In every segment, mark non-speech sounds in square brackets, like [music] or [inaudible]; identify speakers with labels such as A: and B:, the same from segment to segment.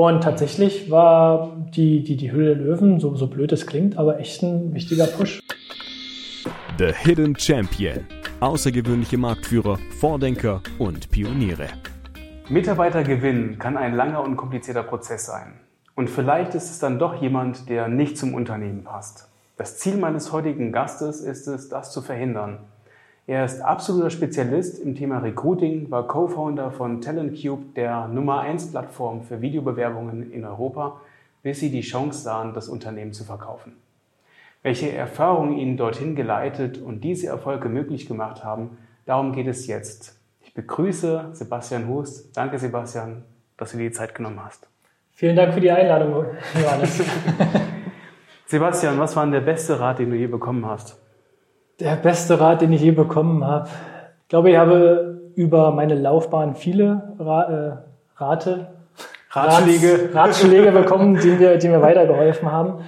A: Und tatsächlich war die, die, die Hülle der Löwen, so, so blöd es klingt, aber echt ein wichtiger Push.
B: The Hidden Champion. Außergewöhnliche Marktführer, Vordenker und Pioniere.
C: Mitarbeiter gewinnen kann ein langer und komplizierter Prozess sein. Und vielleicht ist es dann doch jemand, der nicht zum Unternehmen passt. Das Ziel meines heutigen Gastes ist es, das zu verhindern. Er ist absoluter Spezialist im Thema Recruiting, war Co-Founder von TalentCube, der Nummer 1 Plattform für Videobewerbungen in Europa, bis sie die Chance sahen, das Unternehmen zu verkaufen. Welche Erfahrungen ihn dorthin geleitet und diese Erfolge möglich gemacht haben, darum geht es jetzt. Ich begrüße Sebastian Hust. Danke, Sebastian, dass du dir die Zeit genommen hast.
A: Vielen Dank für die Einladung, Johannes. [laughs]
C: Sebastian, was war denn der beste Rat, den du je bekommen hast?
A: Der beste Rat, den ich je bekommen habe. Ich glaube, ich habe über meine Laufbahn viele Ra äh, Rate,
C: Ratschläge.
A: Ratschläge bekommen, die mir, die mir weitergeholfen haben.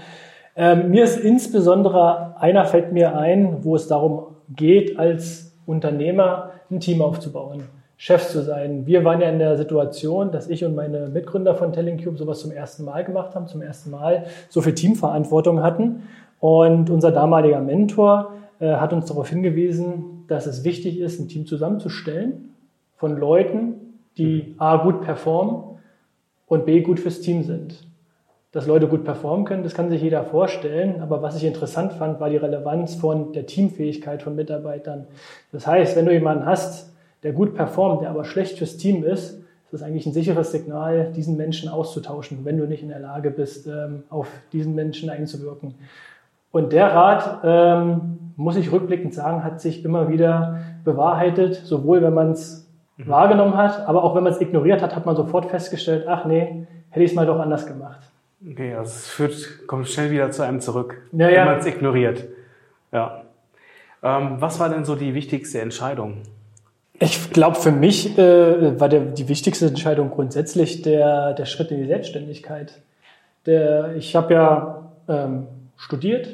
A: Ähm, mir ist insbesondere einer fällt mir ein, wo es darum geht, als Unternehmer ein Team aufzubauen, Chef zu sein. Wir waren ja in der Situation, dass ich und meine Mitgründer von Telling Cube sowas zum ersten Mal gemacht haben, zum ersten Mal so viel Teamverantwortung hatten. Und unser damaliger Mentor hat uns darauf hingewiesen, dass es wichtig ist, ein Team zusammenzustellen von Leuten, die A gut performen und B gut fürs Team sind. Dass Leute gut performen können, das kann sich jeder vorstellen. Aber was ich interessant fand, war die Relevanz von der Teamfähigkeit von Mitarbeitern. Das heißt, wenn du jemanden hast, der gut performt, der aber schlecht fürs Team ist, ist das eigentlich ein sicheres Signal, diesen Menschen auszutauschen, wenn du nicht in der Lage bist, ähm, auf diesen Menschen einzuwirken. Und der Rat, ähm, muss ich rückblickend sagen, hat sich immer wieder bewahrheitet, sowohl wenn man es mhm. wahrgenommen hat, aber auch wenn man es ignoriert hat, hat man sofort festgestellt, ach nee, hätte ich es mal doch anders gemacht.
C: Okay, also es führt, kommt schnell wieder zu einem zurück,
A: ja, ja.
C: wenn man es ignoriert. Ja. Ähm, was war denn so die wichtigste Entscheidung?
A: Ich glaube, für mich äh, war der, die wichtigste Entscheidung grundsätzlich der, der Schritt in die Selbstständigkeit. Der, ich habe ja ähm, studiert,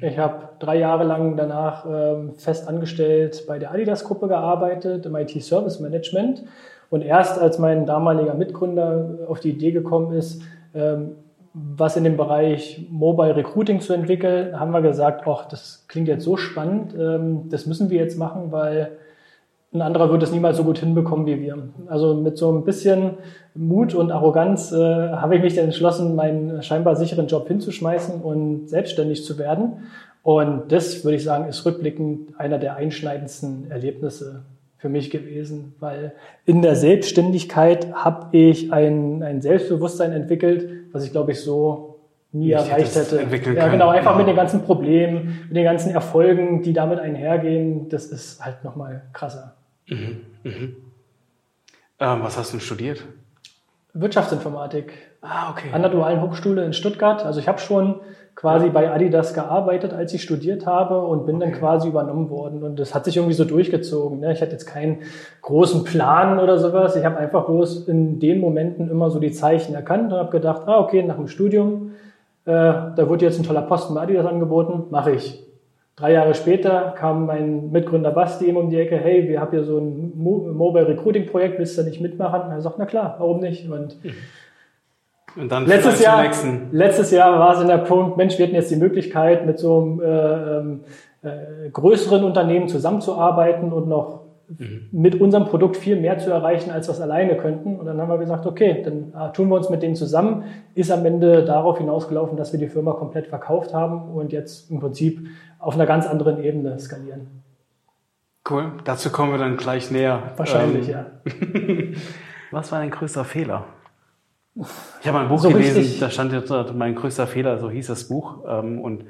A: ich habe drei Jahre lang danach ähm, fest angestellt bei der Adidas-Gruppe gearbeitet, im IT-Service-Management. Und erst als mein damaliger Mitgründer auf die Idee gekommen ist, ähm, was in dem Bereich Mobile Recruiting zu entwickeln, haben wir gesagt, ach, das klingt jetzt so spannend, ähm, das müssen wir jetzt machen, weil ein anderer wird es niemals so gut hinbekommen wie wir. Also mit so ein bisschen Mut und Arroganz äh, habe ich mich dann entschlossen, meinen scheinbar sicheren Job hinzuschmeißen und selbstständig zu werden. Und das, würde ich sagen, ist rückblickend einer der einschneidendsten Erlebnisse für mich gewesen, weil in der Selbstständigkeit habe ich ein, ein Selbstbewusstsein entwickelt, was ich, glaube ich, so nie ich erreicht hätte.
C: Entwickeln
A: ja, genau, einfach mit den ganzen Problemen, mit den ganzen Erfolgen, die damit einhergehen, das ist halt nochmal krasser.
C: Mhm. Mhm. Ähm, was hast du denn studiert?
A: Wirtschaftsinformatik.
C: Ah, okay.
A: An der Dualen Hochschule in Stuttgart. Also ich habe schon quasi ja. bei Adidas gearbeitet, als ich studiert habe und bin okay. dann quasi übernommen worden. Und das hat sich irgendwie so durchgezogen. Ne? Ich hatte jetzt keinen großen Plan oder sowas. Ich habe einfach bloß in den Momenten immer so die Zeichen erkannt und habe gedacht, ah, okay, nach dem Studium, äh, da wird jetzt ein toller Posten bei Adidas angeboten, mache ich. Drei Jahre später kam mein Mitgründer Basti ihm um die Ecke, hey, wir haben hier so ein Mobile Recruiting Projekt, willst du da nicht mitmachen? Und er sagt, na klar, warum nicht? Und,
C: und dann
A: letztes Jahr, letztes Jahr war es in der Punkt, Mensch, wir hatten jetzt die Möglichkeit, mit so einem äh, ähm, äh, größeren Unternehmen zusammenzuarbeiten und noch mhm. mit unserem Produkt viel mehr zu erreichen, als wir es alleine könnten. Und dann haben wir gesagt, okay, dann äh, tun wir uns mit denen zusammen. Ist am Ende darauf hinausgelaufen, dass wir die Firma komplett verkauft haben und jetzt im Prinzip auf einer ganz anderen Ebene skalieren.
C: Cool, dazu kommen wir dann gleich näher.
A: Wahrscheinlich, ähm,
C: ja. [laughs] Was war dein größter Fehler? Ich habe ein Buch so gelesen, richtig. da stand jetzt mein größter Fehler, so hieß das Buch. Ähm, und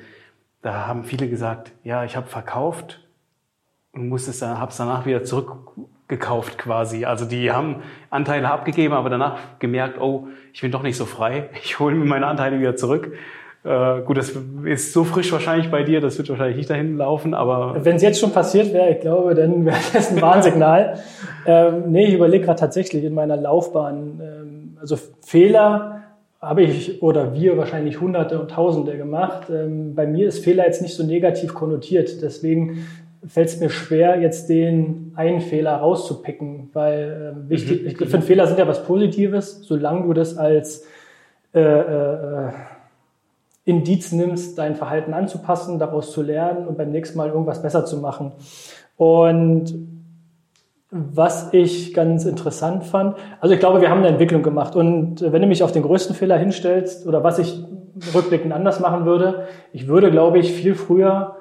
C: da haben viele gesagt, ja, ich habe verkauft und musste es dann, habe es danach wieder zurückgekauft quasi. Also die haben Anteile abgegeben, aber danach gemerkt, oh, ich bin doch nicht so frei. [laughs] Ich hole mir meine Anteile wieder zurück. Äh, gut, das ist so frisch wahrscheinlich bei dir, das wird wahrscheinlich nicht dahin laufen, aber.
A: Wenn es jetzt schon passiert wäre, ich glaube, dann wäre das ein Warnsignal. [laughs] ähm, nee, ich überlege gerade tatsächlich in meiner Laufbahn, ähm, also Fehler habe ich oder wir wahrscheinlich Hunderte und Tausende gemacht. Ähm, bei mir ist Fehler jetzt nicht so negativ konnotiert, deswegen fällt es mir schwer, jetzt den einen Fehler rauszupicken, weil äh, wichtig, mhm. ich finde, Fehler sind ja was Positives, solange du das als äh, äh, Indiz nimmst, dein Verhalten anzupassen, daraus zu lernen und beim nächsten Mal irgendwas besser zu machen. Und was ich ganz interessant fand, also ich glaube, wir haben eine Entwicklung gemacht. Und wenn du mich auf den größten Fehler hinstellst oder was ich rückblickend anders machen würde, ich würde, glaube ich, viel früher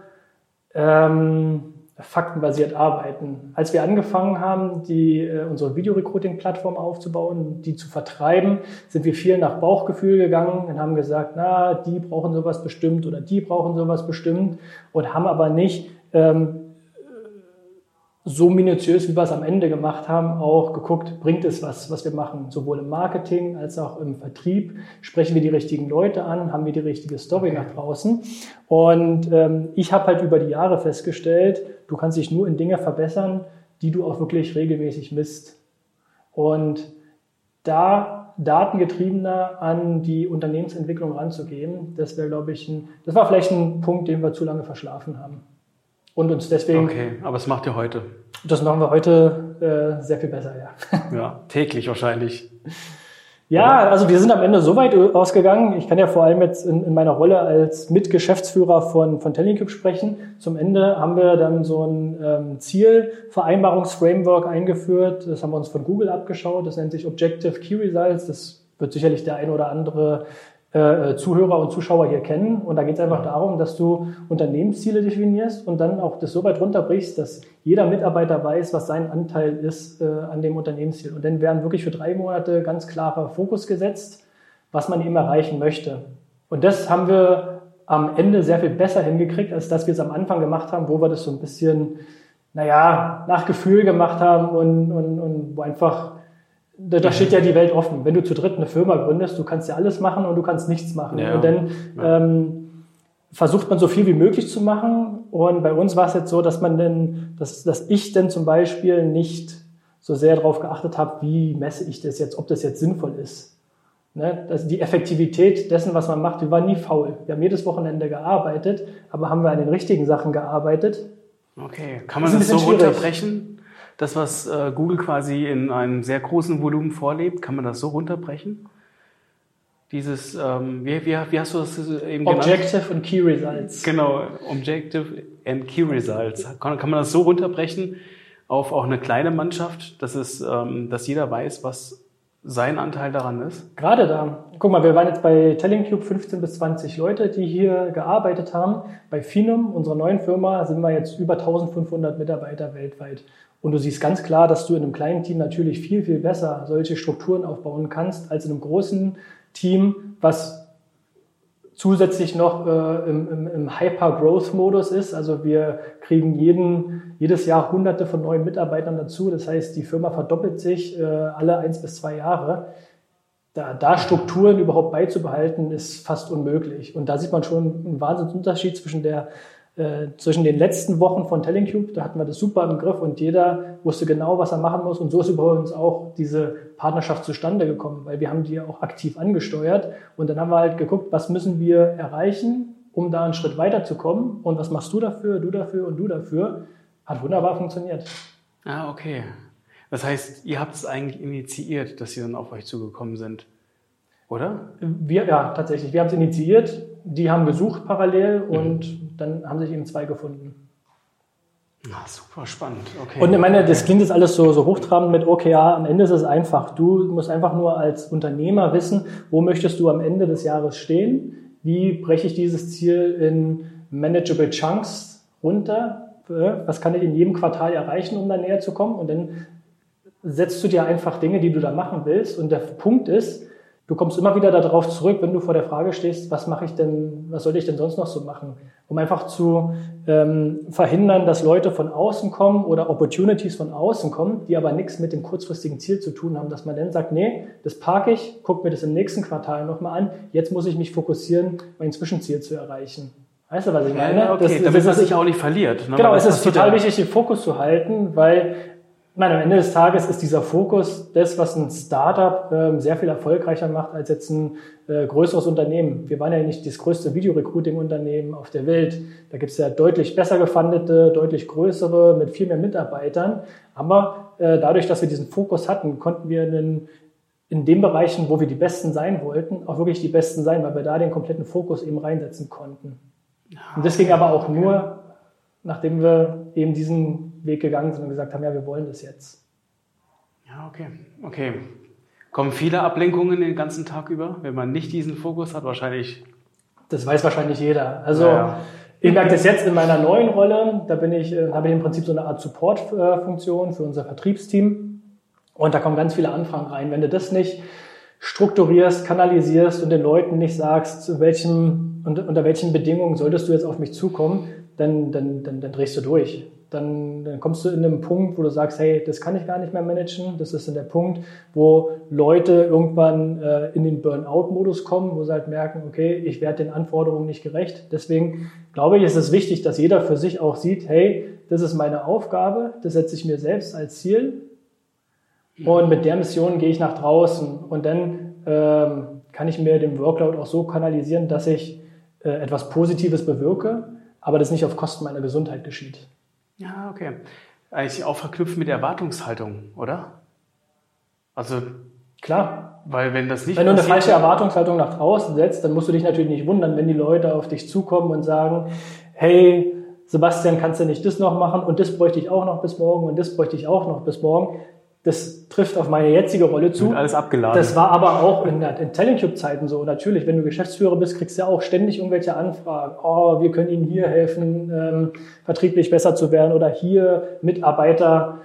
A: ähm, faktenbasiert arbeiten. Als wir angefangen haben, die, äh, unsere Videorecruiting-Plattform aufzubauen, die zu vertreiben, sind wir viel nach Bauchgefühl gegangen und haben gesagt, na, die brauchen sowas bestimmt oder die brauchen sowas bestimmt und haben aber nicht ähm, so minutiös, wie wir es am Ende gemacht haben, auch geguckt, bringt es was, was wir machen, sowohl im Marketing als auch im Vertrieb. Sprechen wir die richtigen Leute an, haben wir die richtige Story nach draußen. Und ähm, ich habe halt über die Jahre festgestellt, du kannst dich nur in Dinge verbessern, die du auch wirklich regelmäßig misst. Und da datengetriebener an die Unternehmensentwicklung ranzugehen, das wäre, glaube ich, ein, das war vielleicht ein Punkt, den wir zu lange verschlafen haben und uns deswegen.
C: Okay, aber es macht ihr heute.
A: Das machen wir heute äh, sehr viel besser, ja.
C: Ja, täglich wahrscheinlich. [laughs]
A: Ja, also wir sind am Ende so weit ausgegangen. Ich kann ja vor allem jetzt in, in meiner Rolle als Mitgeschäftsführer von, von Tellincube sprechen. Zum Ende haben wir dann so ein ähm, Zielvereinbarungsframework eingeführt. Das haben wir uns von Google abgeschaut. Das nennt sich Objective Key Results. Das wird sicherlich der ein oder andere äh, Zuhörer und Zuschauer hier kennen. Und da geht es einfach darum, dass du Unternehmensziele definierst und dann auch das so weit runterbrichst, dass jeder Mitarbeiter weiß, was sein Anteil ist äh, an dem Unternehmensziel. Und dann werden wirklich für drei Monate ganz klarer Fokus gesetzt, was man eben erreichen möchte. Und das haben wir am Ende sehr viel besser hingekriegt, als dass wir es am Anfang gemacht haben, wo wir das so ein bisschen, naja, nach Gefühl gemacht haben und, und, und wo einfach da, da steht ja die Welt offen. Wenn du zu dritt eine Firma gründest, du kannst ja alles machen und du kannst nichts machen. Ja. Und dann ähm, versucht man so viel wie möglich zu machen. Und bei uns war es jetzt so, dass man denn, dass, dass ich denn zum Beispiel nicht so sehr darauf geachtet habe, wie messe ich das jetzt, ob das jetzt sinnvoll ist. Ne? Das, die Effektivität dessen, was man macht, wir waren nie faul. Wir haben jedes Wochenende gearbeitet, aber haben wir an den richtigen Sachen gearbeitet.
C: Okay, kann man das, das so schwierig. runterbrechen? Das, was äh, Google quasi in einem sehr großen Volumen vorlebt, kann man das so runterbrechen? Dieses, ähm, wie, wie, wie hast du das
A: eben genannt? Objective und Key Results.
C: Genau, Objective and Key Results. Kann, kann man das so runterbrechen auf auch eine kleine Mannschaft, dass, es, ähm, dass jeder weiß, was sein Anteil daran ist?
A: Gerade da. Guck mal, wir waren jetzt bei TellingCube 15 bis 20 Leute, die hier gearbeitet haben. Bei Finum, unserer neuen Firma, sind wir jetzt über 1500 Mitarbeiter weltweit. Und du siehst ganz klar, dass du in einem kleinen Team natürlich viel, viel besser solche Strukturen aufbauen kannst, als in einem großen Team, was zusätzlich noch äh, im, im, im Hyper-Growth-Modus ist. Also wir kriegen jeden, jedes Jahr hunderte von neuen Mitarbeitern dazu. Das heißt, die Firma verdoppelt sich äh, alle eins bis zwei Jahre. Da, da Strukturen überhaupt beizubehalten, ist fast unmöglich. Und da sieht man schon einen Wahnsinnsunterschied zwischen der äh, zwischen den letzten Wochen von Tellingcube, da hatten wir das super im Griff und jeder wusste genau, was er machen muss. Und so ist übrigens auch diese Partnerschaft zustande gekommen, weil wir haben die auch aktiv angesteuert. Und dann haben wir halt geguckt, was müssen wir erreichen, um da einen Schritt weiterzukommen. Und was machst du dafür, du dafür und du dafür. Hat wunderbar funktioniert.
C: Ah, okay. Das heißt, ihr habt es eigentlich initiiert, dass sie dann auf euch zugekommen sind, oder?
A: Wir, ja, tatsächlich. Wir haben es initiiert. Die haben gesucht parallel und mhm dann haben sich eben zwei gefunden.
C: Ach, super spannend. Okay.
A: Und ich meine, das klingt jetzt alles so, so hochtrabend mit OKR. Am Ende ist es einfach. Du musst einfach nur als Unternehmer wissen, wo möchtest du am Ende des Jahres stehen? Wie breche ich dieses Ziel in manageable Chunks runter? Was kann ich in jedem Quartal erreichen, um da näher zu kommen? Und dann setzt du dir einfach Dinge, die du da machen willst. Und der Punkt ist, du kommst immer wieder darauf zurück, wenn du vor der Frage stehst, was mache ich denn, was sollte ich denn sonst noch so machen? Um einfach zu ähm, verhindern, dass Leute von außen kommen oder Opportunities von außen kommen, die aber nichts mit dem kurzfristigen Ziel zu tun haben, dass man dann sagt, nee, das parke ich, guck mir das im nächsten Quartal nochmal an, jetzt muss ich mich fokussieren, mein Zwischenziel zu erreichen. Weißt du, was ich meine?
C: Ja, okay, das, damit man sich auch nicht verliert.
A: Ne? Genau, es ist total wichtig, den Fokus zu halten, weil meine, am Ende des Tages ist dieser Fokus das, was ein Startup äh, sehr viel erfolgreicher macht als jetzt ein äh, größeres Unternehmen. Wir waren ja nicht das größte Videorecruiting-Unternehmen auf der Welt. Da gibt es ja deutlich besser gefundete, deutlich größere mit viel mehr Mitarbeitern. Aber äh, dadurch, dass wir diesen Fokus hatten, konnten wir einen in den Bereichen, wo wir die Besten sein wollten, auch wirklich die Besten sein, weil wir da den kompletten Fokus eben reinsetzen konnten. Und das ging aber auch nur, nachdem wir eben diesen Weg gegangen sind und gesagt haben, ja, wir wollen das jetzt.
C: Ja, okay. Okay. Kommen viele Ablenkungen den ganzen Tag über, wenn man nicht diesen Fokus hat? Wahrscheinlich.
A: Das weiß wahrscheinlich jeder. Also ja. ich merke das jetzt in meiner neuen Rolle. Da bin ich, äh, habe ich im Prinzip so eine Art Support-Funktion für unser Vertriebsteam. Und da kommen ganz viele Anfragen rein. Wenn du das nicht strukturierst, kanalisierst und den Leuten nicht sagst, zu welchem, unter welchen Bedingungen solltest du jetzt auf mich zukommen, dann, dann, dann, dann drehst du durch dann, dann kommst du in einen Punkt, wo du sagst, hey, das kann ich gar nicht mehr managen. Das ist dann der Punkt, wo Leute irgendwann äh, in den Burnout-Modus kommen, wo sie halt merken, okay, ich werde den Anforderungen nicht gerecht. Deswegen glaube ich, ist es wichtig, dass jeder für sich auch sieht, hey, das ist meine Aufgabe, das setze ich mir selbst als Ziel. Und mit der Mission gehe ich nach draußen. Und dann ähm, kann ich mir den Workload auch so kanalisieren, dass ich äh, etwas Positives bewirke, aber das nicht auf Kosten meiner Gesundheit geschieht.
C: Ja, okay. Eigentlich auch verknüpft mit Erwartungshaltung, oder?
A: Also klar.
C: Weil wenn das nicht
A: Wenn du eine falsche Erwartungshaltung nach draußen setzt, dann musst du dich natürlich nicht wundern, wenn die Leute auf dich zukommen und sagen, hey, Sebastian, kannst du nicht das noch machen und das bräuchte ich auch noch bis morgen und das bräuchte ich auch noch bis morgen. Das trifft auf meine jetzige Rolle zu.
C: Wird alles abgeladen.
A: Das war aber auch in, in Telling-Cube-Zeiten so. Natürlich, wenn du Geschäftsführer bist, kriegst du ja auch ständig irgendwelche Anfragen. Oh, wir können Ihnen hier helfen, ähm, vertrieblich besser zu werden oder hier Mitarbeiter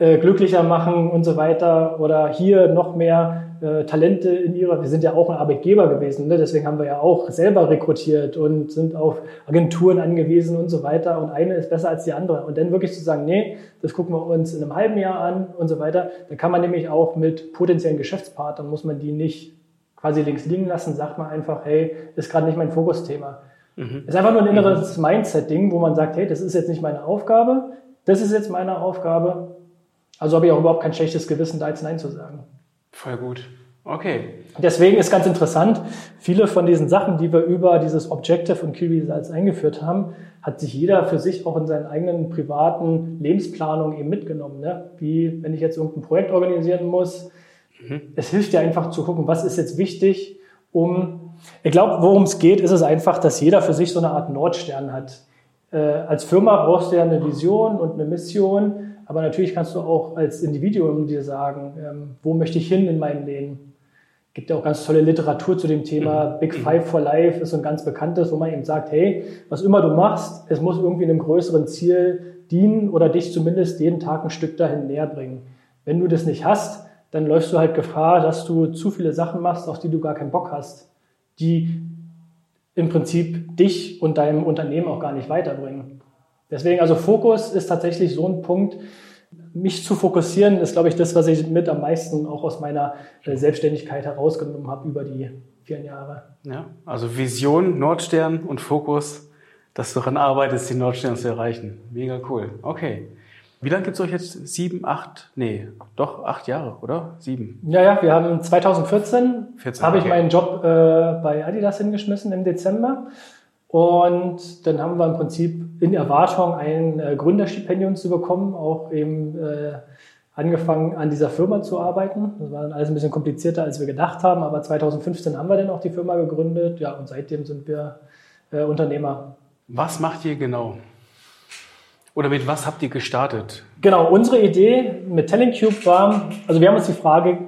A: äh, glücklicher machen und so weiter oder hier noch mehr äh, Talente in ihrer, wir sind ja auch ein Arbeitgeber gewesen, ne? deswegen haben wir ja auch selber rekrutiert und sind auf Agenturen angewiesen und so weiter und eine ist besser als die andere und dann wirklich zu sagen, nee, das gucken wir uns in einem halben Jahr an und so weiter, da kann man nämlich auch mit potenziellen Geschäftspartnern, muss man die nicht quasi links liegen lassen, sagt man einfach, hey, ist gerade nicht mein Fokusthema. Mhm. Ist einfach nur ein inneres mhm. Mindset-Ding, wo man sagt, hey, das ist jetzt nicht meine Aufgabe, das ist jetzt meine Aufgabe, also habe ich auch überhaupt kein schlechtes Gewissen, da jetzt Nein zu sagen.
C: Voll gut. Okay.
A: Deswegen ist ganz interessant, viele von diesen Sachen, die wir über dieses Objective und Key Results eingeführt haben, hat sich jeder für sich auch in seinen eigenen privaten Lebensplanungen eben mitgenommen. Ne? Wie wenn ich jetzt irgendein Projekt organisieren muss. Mhm. Es hilft ja einfach zu gucken, was ist jetzt wichtig, um, ich glaube, worum es geht, ist es einfach, dass jeder für sich so eine Art Nordstern hat. Äh, als Firma brauchst du ja eine Vision und eine Mission aber natürlich kannst du auch als Individuum dir sagen, ähm, wo möchte ich hin in meinem Leben? Es gibt ja auch ganz tolle Literatur zu dem Thema. Mhm. Big Five for Life ist so ein ganz bekanntes, wo man eben sagt, hey, was immer du machst, es muss irgendwie einem größeren Ziel dienen oder dich zumindest jeden Tag ein Stück dahin näher bringen. Wenn du das nicht hast, dann läufst du halt Gefahr, dass du zu viele Sachen machst, auf die du gar keinen Bock hast, die im Prinzip dich und deinem Unternehmen auch gar nicht weiterbringen. Deswegen, also Fokus ist tatsächlich so ein Punkt, mich zu fokussieren, ist, glaube ich, das, was ich mit am meisten auch aus meiner äh, Selbstständigkeit herausgenommen habe über die vielen Jahre.
C: Ja, also Vision, Nordstern und Fokus, dass du daran arbeitest, den Nordstern zu erreichen. Mega cool. Okay. Wie lange gibt es euch jetzt? Sieben, acht? Nee, doch acht Jahre, oder? Sieben?
A: Ja, ja, wir haben 2014 14, habe okay. ich meinen Job äh, bei Adidas hingeschmissen im Dezember und dann haben wir im Prinzip in Erwartung ein äh, Gründerstipendium zu bekommen, auch eben äh, angefangen an dieser Firma zu arbeiten. Das war dann alles ein bisschen komplizierter, als wir gedacht haben, aber 2015 haben wir dann auch die Firma gegründet. Ja, und seitdem sind wir äh, Unternehmer.
C: Was macht ihr genau? Oder mit was habt ihr gestartet?
A: Genau, unsere Idee mit Telling Cube war, also wir haben uns die Frage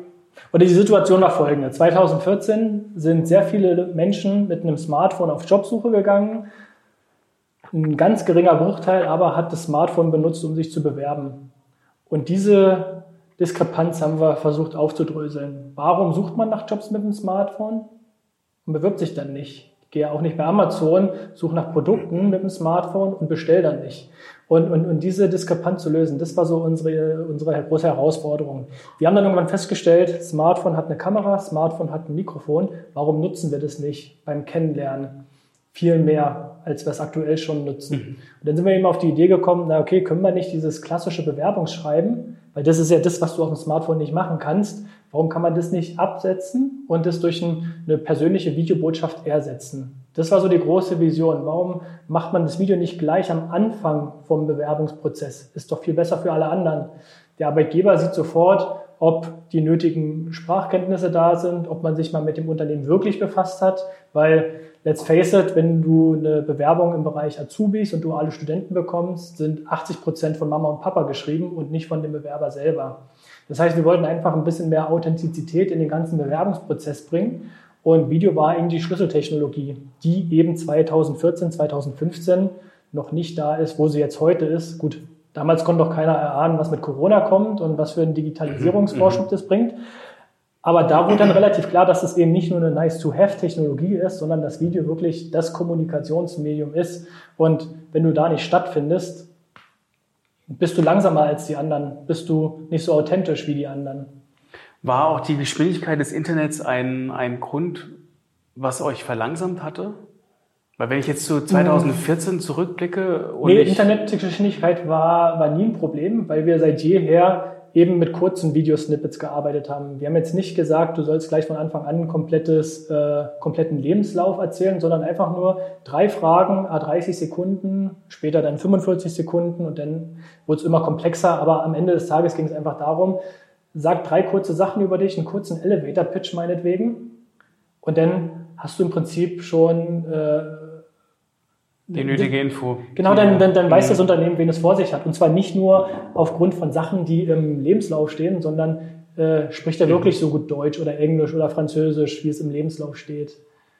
A: und die Situation war folgende. 2014 sind sehr viele Menschen mit einem Smartphone auf Jobsuche gegangen. Ein ganz geringer Bruchteil aber hat das Smartphone benutzt, um sich zu bewerben. Und diese Diskrepanz haben wir versucht aufzudröseln. Warum sucht man nach Jobs mit dem Smartphone und bewirbt sich dann nicht? Gehe auch nicht bei Amazon, suche nach Produkten mit dem Smartphone und bestelle dann nicht. Und, und, und diese Diskrepanz zu lösen, das war so unsere, unsere große Herausforderung. Wir haben dann irgendwann festgestellt, Smartphone hat eine Kamera, Smartphone hat ein Mikrofon. Warum nutzen wir das nicht beim Kennenlernen? Viel mehr, als wir es aktuell schon nutzen. Mhm. Und dann sind wir eben auf die Idee gekommen, na okay, können wir nicht dieses klassische Bewerbungsschreiben, weil das ist ja das, was du auf dem Smartphone nicht machen kannst. Warum kann man das nicht absetzen und das durch eine persönliche Videobotschaft ersetzen? Das war so die große Vision. Warum macht man das Video nicht gleich am Anfang vom Bewerbungsprozess? Ist doch viel besser für alle anderen. Der Arbeitgeber sieht sofort, ob die nötigen Sprachkenntnisse da sind, ob man sich mal mit dem Unternehmen wirklich befasst hat, weil let's face it, wenn du eine Bewerbung im Bereich Azubis und duale Studenten bekommst, sind 80 Prozent von Mama und Papa geschrieben und nicht von dem Bewerber selber. Das heißt, wir wollten einfach ein bisschen mehr Authentizität in den ganzen Bewerbungsprozess bringen und Video war eben die Schlüsseltechnologie, die eben 2014, 2015 noch nicht da ist, wo sie jetzt heute ist. Gut, damals konnte doch keiner erahnen, was mit Corona kommt und was für einen Digitalisierungsvorschub mhm. das bringt. Aber da wurde dann relativ klar, dass es eben nicht nur eine Nice-to-Have-Technologie ist, sondern das Video wirklich das Kommunikationsmedium ist. Und wenn du da nicht stattfindest, bist du langsamer als die anderen, bist du nicht so authentisch wie die anderen.
C: War auch die Geschwindigkeit des Internets ein, ein Grund, was euch verlangsamt hatte? Weil wenn ich jetzt zu 2014 zurückblicke
A: und nee, Internetgeschwindigkeit war, war nie ein Problem, weil wir seit jeher eben mit kurzen Videosnippets gearbeitet haben. Wir haben jetzt nicht gesagt, du sollst gleich von Anfang an ein komplettes, äh, kompletten Lebenslauf erzählen, sondern einfach nur drei Fragen, a 30 Sekunden, später dann 45 Sekunden und dann wurde es immer komplexer. Aber am Ende des Tages ging es einfach darum, sag drei kurze Sachen über dich, einen kurzen Elevator-Pitch meinetwegen. Und dann hast du im Prinzip schon äh,
C: die nötige Info.
A: Genau, dann, dann, dann weiß das Unternehmen, wen es vor sich hat. Und zwar nicht nur aufgrund von Sachen, die im Lebenslauf stehen, sondern äh, spricht er wirklich so gut Deutsch oder Englisch oder Französisch, wie es im Lebenslauf steht.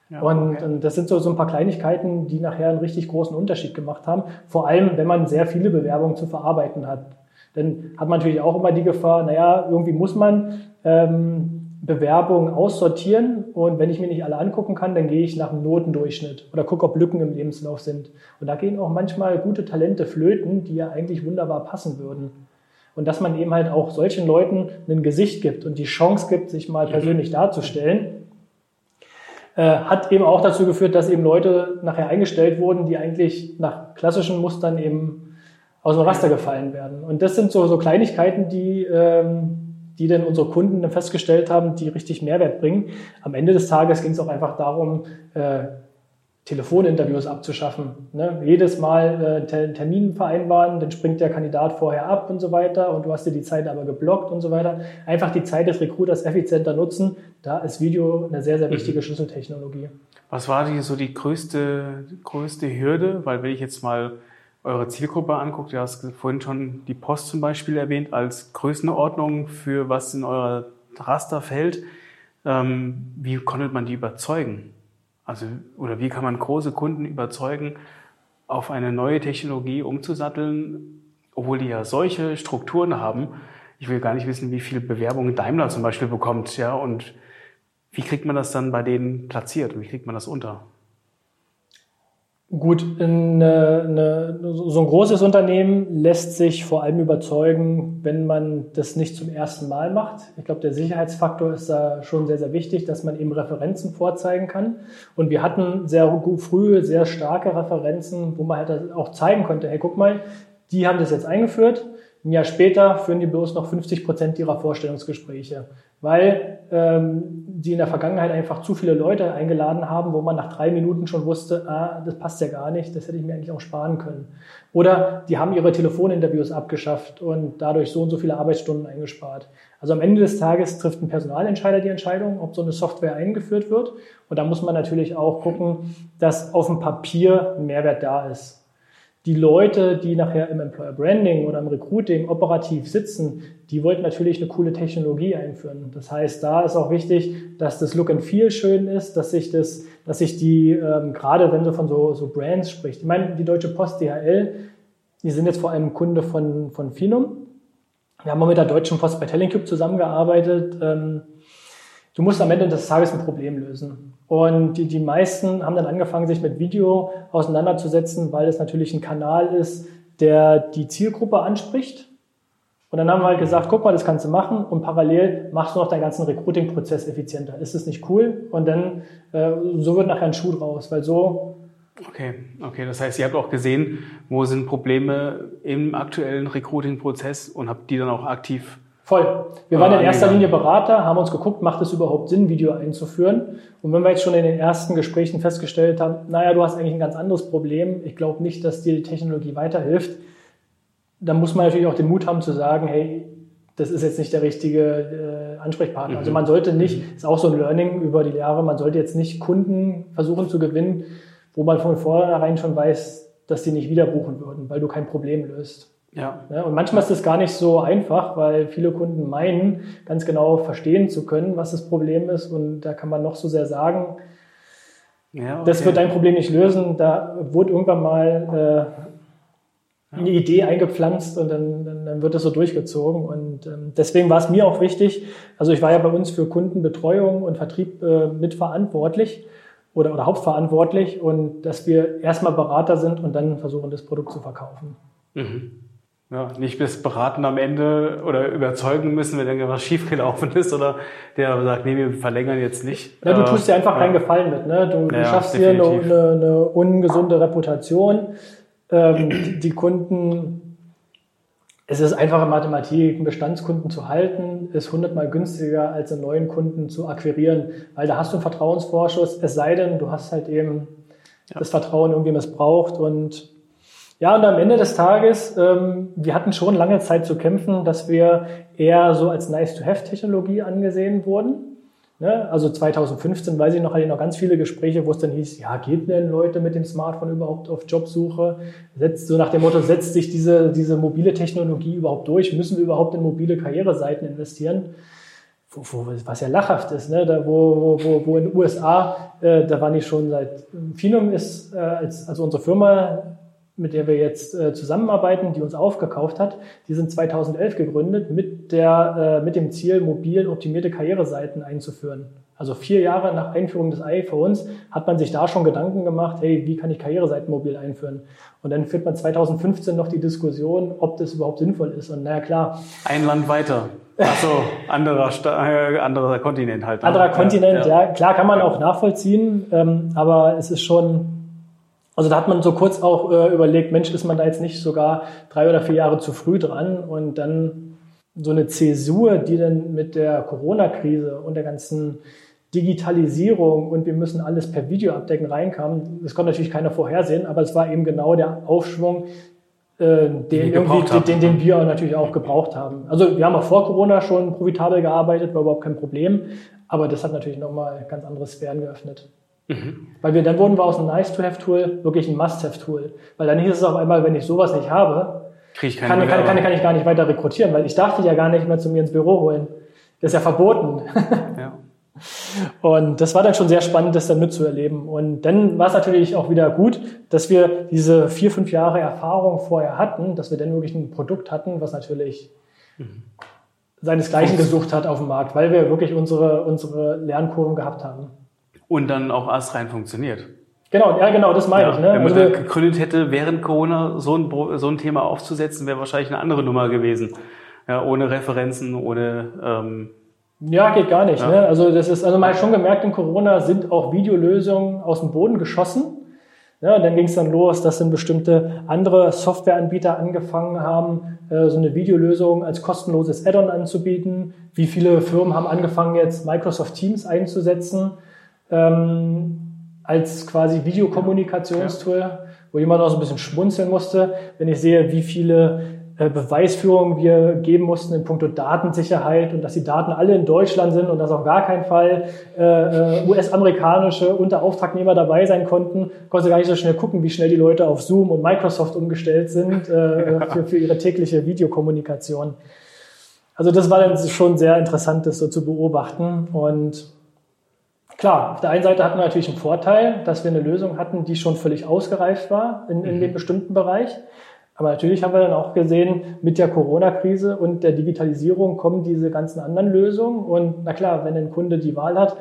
A: Ja, und, okay. und, das sind so, so ein paar Kleinigkeiten, die nachher einen richtig großen Unterschied gemacht haben. Vor allem, wenn man sehr viele Bewerbungen zu verarbeiten hat. Dann hat man natürlich auch immer die Gefahr, naja, irgendwie muss man ähm, Bewerbungen aussortieren und wenn ich mir nicht alle angucken kann, dann gehe ich nach dem Notendurchschnitt oder gucke, ob Lücken im Lebenslauf sind. Und da gehen auch manchmal gute Talente flöten, die ja eigentlich wunderbar passen würden. Und dass man eben halt auch solchen Leuten ein Gesicht gibt und die Chance gibt, sich mal persönlich darzustellen, äh, hat eben auch dazu geführt, dass eben Leute nachher eingestellt wurden, die eigentlich nach klassischen Mustern eben aus dem Raster gefallen werden. Und das sind so, so Kleinigkeiten, die, ähm, die dann unsere Kunden dann festgestellt haben, die richtig Mehrwert bringen. Am Ende des Tages ging es auch einfach darum, äh, Telefoninterviews abzuschaffen. Ne? Jedes Mal äh, Termin vereinbaren, dann springt der Kandidat vorher ab und so weiter und du hast dir die Zeit aber geblockt und so weiter. Einfach die Zeit des Recruiters effizienter nutzen. Da ist Video eine sehr, sehr wichtige mhm. Schlüsseltechnologie.
C: Was war die, so die größte, größte Hürde? Weil wenn ich jetzt mal eure Zielgruppe anguckt, du hast vorhin schon die Post zum Beispiel erwähnt als Größenordnung für was in euer Raster fällt. Ähm, wie konnte man die überzeugen? Also, oder wie kann man große Kunden überzeugen, auf eine neue Technologie umzusatteln, obwohl die ja solche Strukturen haben? Ich will gar nicht wissen, wie viele Bewerbungen Daimler zum Beispiel bekommt, ja, und wie kriegt man das dann bei denen platziert? Wie kriegt man das unter?
A: Gut, eine, eine, so ein großes Unternehmen lässt sich vor allem überzeugen, wenn man das nicht zum ersten Mal macht. Ich glaube, der Sicherheitsfaktor ist da schon sehr, sehr wichtig, dass man eben Referenzen vorzeigen kann. Und wir hatten sehr früh sehr starke Referenzen, wo man halt auch zeigen konnte, hey, guck mal, die haben das jetzt eingeführt. Ein Jahr später führen die bloß noch 50 Prozent ihrer Vorstellungsgespräche weil ähm, die in der Vergangenheit einfach zu viele Leute eingeladen haben, wo man nach drei Minuten schon wusste, ah, das passt ja gar nicht, das hätte ich mir eigentlich auch sparen können. Oder die haben ihre Telefoninterviews abgeschafft und dadurch so und so viele Arbeitsstunden eingespart. Also am Ende des Tages trifft ein Personalentscheider die Entscheidung, ob so eine Software eingeführt wird. Und da muss man natürlich auch gucken, dass auf dem Papier ein Mehrwert da ist die Leute, die nachher im Employer Branding oder im Recruiting operativ sitzen, die wollten natürlich eine coole Technologie einführen. Das heißt, da ist auch wichtig, dass das Look and Feel schön ist, dass sich das, dass sich die, ähm, gerade wenn du von so, so Brands spricht, ich meine, die Deutsche Post, DHL, die sind jetzt vor allem Kunde von, von Finum. Wir haben mal mit der Deutschen Post bei Tellingcube zusammengearbeitet. Ähm, du musst am Ende des Tages ein Problem lösen. Und die, die meisten haben dann angefangen, sich mit Video auseinanderzusetzen, weil es natürlich ein Kanal ist, der die Zielgruppe anspricht. Und dann haben wir halt gesagt, guck mal, das kannst du machen und parallel machst du noch deinen ganzen Recruiting-Prozess effizienter. Ist das nicht cool? Und dann, äh, so wird nachher ein Schuh draus, weil so
C: Okay, okay. Das heißt, ihr habt auch gesehen, wo sind Probleme im aktuellen Recruiting-Prozess und habt die dann auch aktiv
A: Voll. Wir waren in erster Linie Berater, haben uns geguckt, macht es überhaupt Sinn, Video einzuführen? Und wenn wir jetzt schon in den ersten Gesprächen festgestellt haben, naja, du hast eigentlich ein ganz anderes Problem, ich glaube nicht, dass dir die Technologie weiterhilft, dann muss man natürlich auch den Mut haben zu sagen, hey, das ist jetzt nicht der richtige äh, Ansprechpartner. Also man sollte nicht, ist auch so ein Learning über die Jahre, man sollte jetzt nicht Kunden versuchen zu gewinnen, wo man von vornherein schon weiß, dass die nicht wieder buchen würden, weil du kein Problem löst. Ja. Und manchmal ist das gar nicht so einfach, weil viele Kunden meinen, ganz genau verstehen zu können, was das Problem ist. Und da kann man noch so sehr sagen, ja, okay. das wird dein Problem nicht lösen. Da wurde irgendwann mal äh, eine Idee eingepflanzt und dann, dann, dann wird das so durchgezogen. Und ähm, deswegen war es mir auch wichtig, also ich war ja bei uns für Kundenbetreuung und Vertrieb äh, mitverantwortlich oder, oder hauptverantwortlich und dass wir erstmal Berater sind und dann versuchen, das Produkt zu verkaufen.
C: Mhm. Ja, nicht bis beraten am Ende oder überzeugen müssen, wenn irgendwas schiefgelaufen ist oder der sagt, nee, wir verlängern jetzt nicht.
A: Ja, du tust dir einfach ja. keinen Gefallen mit. Ne? Du, du ja, schaffst dir eine, eine, ungesunde Reputation. Ähm, die, die Kunden es ist einfache Mathematik, einen Bestandskunden zu halten, ist hundertmal günstiger als einen neuen Kunden zu akquirieren, weil da hast du einen Vertrauensvorschuss, es sei denn, du hast halt eben ja. das Vertrauen irgendwie missbraucht und ja, und am Ende des Tages, ähm, wir hatten schon lange Zeit zu kämpfen, dass wir eher so als Nice-to-Have-Technologie angesehen wurden. Ne? Also 2015, weiß ich noch, hatte ich noch ganz viele Gespräche, wo es dann hieß, ja, geht denn Leute mit dem Smartphone überhaupt auf Jobsuche? Setzt, so nach dem Motto, setzt sich diese, diese mobile Technologie überhaupt durch? Müssen wir überhaupt in mobile Karriereseiten investieren? Wo, wo, was ja lachhaft ist, ne? da, wo, wo, wo in den USA, äh, da war ich schon seit, Finum ist, äh, als, also unsere Firma mit der wir jetzt äh, zusammenarbeiten, die uns aufgekauft hat, die sind 2011 gegründet mit, der, äh, mit dem Ziel, mobil optimierte Karriereseiten einzuführen. Also vier Jahre nach Einführung des iPhones hat man sich da schon Gedanken gemacht, hey, wie kann ich Karriereseiten mobil einführen? Und dann führt man 2015 noch die Diskussion, ob das überhaupt sinnvoll ist. Und naja, klar.
C: Ein Land weiter. Achso, anderer, äh, anderer Kontinent halt.
A: Ne? Anderer Kontinent, ja. ja. Klar kann man auch nachvollziehen, ähm, aber es ist schon, also da hat man so kurz auch äh, überlegt, Mensch, ist man da jetzt nicht sogar drei oder vier Jahre zu früh dran und dann so eine Zäsur, die dann mit der Corona-Krise und der ganzen Digitalisierung und wir müssen alles per Video abdecken reinkam. Das konnte natürlich keiner vorhersehen, aber es war eben genau der Aufschwung, äh, den, irgendwie, den, den wir natürlich auch gebraucht haben. Also wir haben auch vor Corona schon profitabel gearbeitet, war überhaupt kein Problem, aber das hat natürlich nochmal ganz andere Sphären geöffnet. Mhm. Weil wir, dann wurden wir aus einem Nice-to-have-Tool wirklich ein Must-have-Tool. Weil dann hieß es auf einmal, wenn ich sowas nicht habe, ich kann, kann, kann, kann, ich gar nicht weiter rekrutieren, weil ich darf dich ja gar nicht mehr zu mir ins Büro holen. Das ist ja verboten. Ja. [laughs] Und das war dann schon sehr spannend, das dann mitzuerleben. Und dann war es natürlich auch wieder gut, dass wir diese vier, fünf Jahre Erfahrung vorher hatten, dass wir dann wirklich ein Produkt hatten, was natürlich mhm. seinesgleichen gesucht hat auf dem Markt, weil wir wirklich unsere, unsere Lernkurven gehabt haben
C: und dann auch astrein funktioniert.
A: Genau, ja, genau, das meine ja, ich. Ne?
C: Wenn man also gegründet hätte, während Corona so ein, so ein Thema aufzusetzen, wäre wahrscheinlich eine andere Nummer gewesen. Ja, ohne Referenzen, ohne. Ähm,
A: ja, geht gar nicht. Ja. Ne? Also das ist, also man hat schon gemerkt, in Corona sind auch Videolösungen aus dem Boden geschossen. Ja, dann ging es dann los, dass dann bestimmte andere Softwareanbieter angefangen haben, äh, so eine Videolösung als kostenloses Add-on anzubieten. Wie viele Firmen haben angefangen, jetzt Microsoft Teams einzusetzen? Ähm, als quasi Videokommunikationstool, ja. wo jemand auch so ein bisschen schmunzeln musste, wenn ich sehe, wie viele äh, Beweisführungen wir geben mussten in puncto Datensicherheit und dass die Daten alle in Deutschland sind und dass auf gar keinen Fall äh, äh US-amerikanische Unterauftragnehmer dabei sein konnten. Konnte gar nicht so schnell gucken, wie schnell die Leute auf Zoom und Microsoft umgestellt sind äh, [laughs] für, für ihre tägliche Videokommunikation. Also das war dann schon sehr interessant, das so zu beobachten und Klar, auf der einen Seite hatten wir natürlich einen Vorteil, dass wir eine Lösung hatten, die schon völlig ausgereift war in, in dem mhm. bestimmten Bereich. Aber natürlich haben wir dann auch gesehen, mit der Corona-Krise und der Digitalisierung kommen diese ganzen anderen Lösungen. Und na klar, wenn ein Kunde die Wahl hat,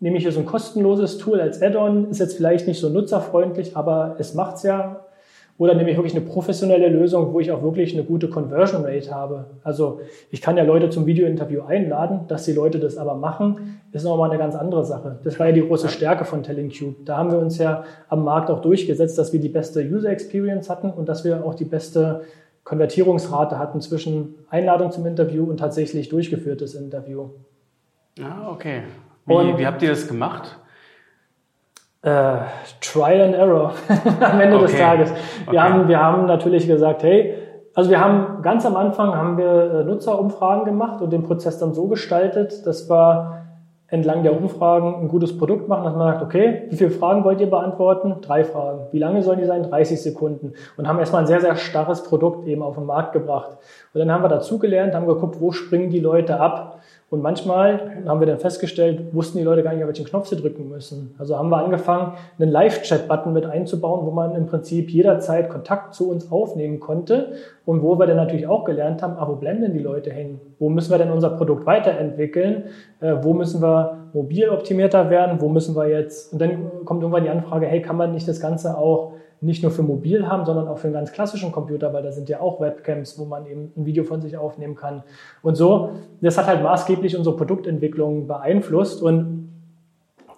A: nehme ich hier so ein kostenloses Tool als Add-on, ist jetzt vielleicht nicht so nutzerfreundlich, aber es macht's ja oder nehme ich wirklich eine professionelle Lösung, wo ich auch wirklich eine gute Conversion Rate habe. Also ich kann ja Leute zum Videointerview einladen, dass die Leute das aber machen, ist nochmal eine ganz andere Sache. Das war ja die große Stärke von TellingCube. Da haben wir uns ja am Markt auch durchgesetzt, dass wir die beste User Experience hatten und dass wir auch die beste Konvertierungsrate hatten zwischen Einladung zum Interview und tatsächlich durchgeführtes Interview.
C: Ah, okay. Wie, wie habt ihr das gemacht?
A: Äh, Trial and Error [laughs] am Ende okay. des Tages. Wir, okay. haben, wir haben natürlich gesagt, hey, Also wir haben ganz am Anfang haben wir äh, Nutzerumfragen gemacht und den Prozess dann so gestaltet, dass wir entlang der Umfragen ein gutes Produkt machen, dass man sagt, okay, wie viele Fragen wollt ihr beantworten? Drei Fragen. Wie lange sollen die sein? 30 Sekunden. Und haben erstmal ein sehr, sehr starres Produkt eben auf den Markt gebracht. Und dann haben wir dazugelernt, haben geguckt, wo springen die Leute ab. Und manchmal haben wir dann festgestellt, wussten die Leute gar nicht, auf welchen Knopf sie drücken müssen. Also haben wir angefangen, einen Live-Chat-Button mit einzubauen, wo man im Prinzip jederzeit Kontakt zu uns aufnehmen konnte und wo wir dann natürlich auch gelernt haben, ah, wo bleiben denn die Leute hängen? Wo müssen wir denn unser Produkt weiterentwickeln? Äh, wo müssen wir mobil optimierter werden? Wo müssen wir jetzt, und dann kommt irgendwann die Anfrage, hey, kann man nicht das Ganze auch nicht nur für mobil haben, sondern auch für einen ganz klassischen Computer, weil da sind ja auch Webcams, wo man eben ein Video von sich aufnehmen kann. Und so, das hat halt maßgeblich unsere Produktentwicklung beeinflusst und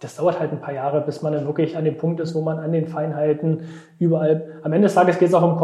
A: das dauert halt ein paar Jahre, bis man dann wirklich an dem Punkt ist, wo man an den Feinheiten überall, am Ende des Tages geht es auch um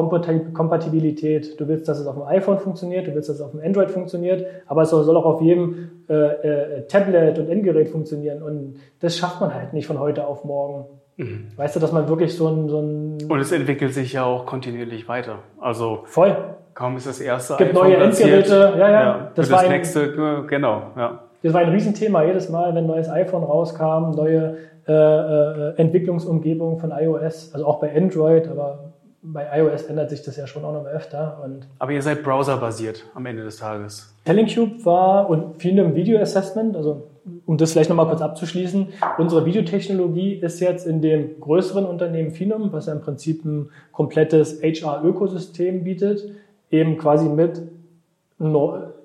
A: Kompatibilität. Du willst, dass es auf dem iPhone funktioniert, du willst, dass es auf dem Android funktioniert, aber es soll auch auf jedem äh, äh, Tablet und Endgerät funktionieren und das schafft man halt nicht von heute auf morgen. Mhm. Weißt du, dass man wirklich so ein, so ein.
C: Und es entwickelt sich ja auch kontinuierlich weiter. Also.
A: Voll.
C: Kaum ist das erste.
A: Es gibt neue Endgeräte. Ja, ja. ja
C: das, war das nächste, genau, ja.
A: Das war ein Riesenthema. Jedes Mal, wenn ein neues iPhone rauskam, neue äh, äh, Entwicklungsumgebung von iOS, also auch bei Android, aber bei iOS ändert sich das ja schon auch noch öfter. Und
C: aber ihr seid browserbasiert am Ende des Tages.
A: Telling war und viel im Video Assessment, also um das vielleicht nochmal kurz abzuschließen, unsere Videotechnologie ist jetzt in dem größeren Unternehmen Finum, was ja im Prinzip ein komplettes HR-Ökosystem bietet, eben quasi mit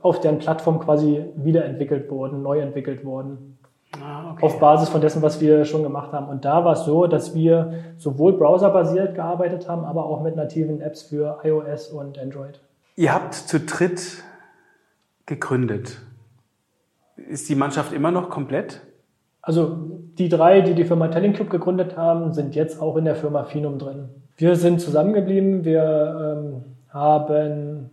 A: auf deren Plattform quasi wiederentwickelt worden, neu entwickelt worden. Ah, okay. Auf Basis von dessen, was wir schon gemacht haben. Und da war es so, dass wir sowohl browserbasiert gearbeitet haben, aber auch mit nativen Apps für iOS und Android.
C: Ihr habt zu dritt gegründet. Ist die Mannschaft immer noch komplett?
A: Also die drei, die die Firma Telling Cube gegründet haben, sind jetzt auch in der Firma Finum drin. Wir sind zusammengeblieben. Wir ähm, haben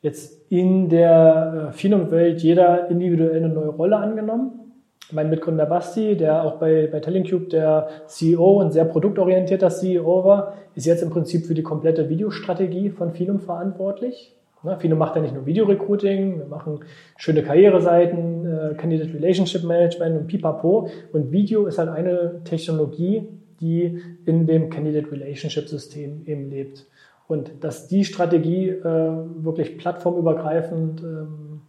A: jetzt in der äh, Finum-Welt jeder individuell eine neue Rolle angenommen. Mein Mitgründer Basti, der auch bei, bei Telling Cube der CEO und sehr produktorientierter CEO war, ist jetzt im Prinzip für die komplette Videostrategie von Finum verantwortlich. Ne, Fino macht ja nicht nur Video-Recruiting, wir machen schöne Karriereseiten, äh, Candidate Relationship Management und pipapo. Und Video ist halt eine Technologie, die in dem Candidate Relationship System eben lebt. Und dass die Strategie äh, wirklich plattformübergreifend ähm,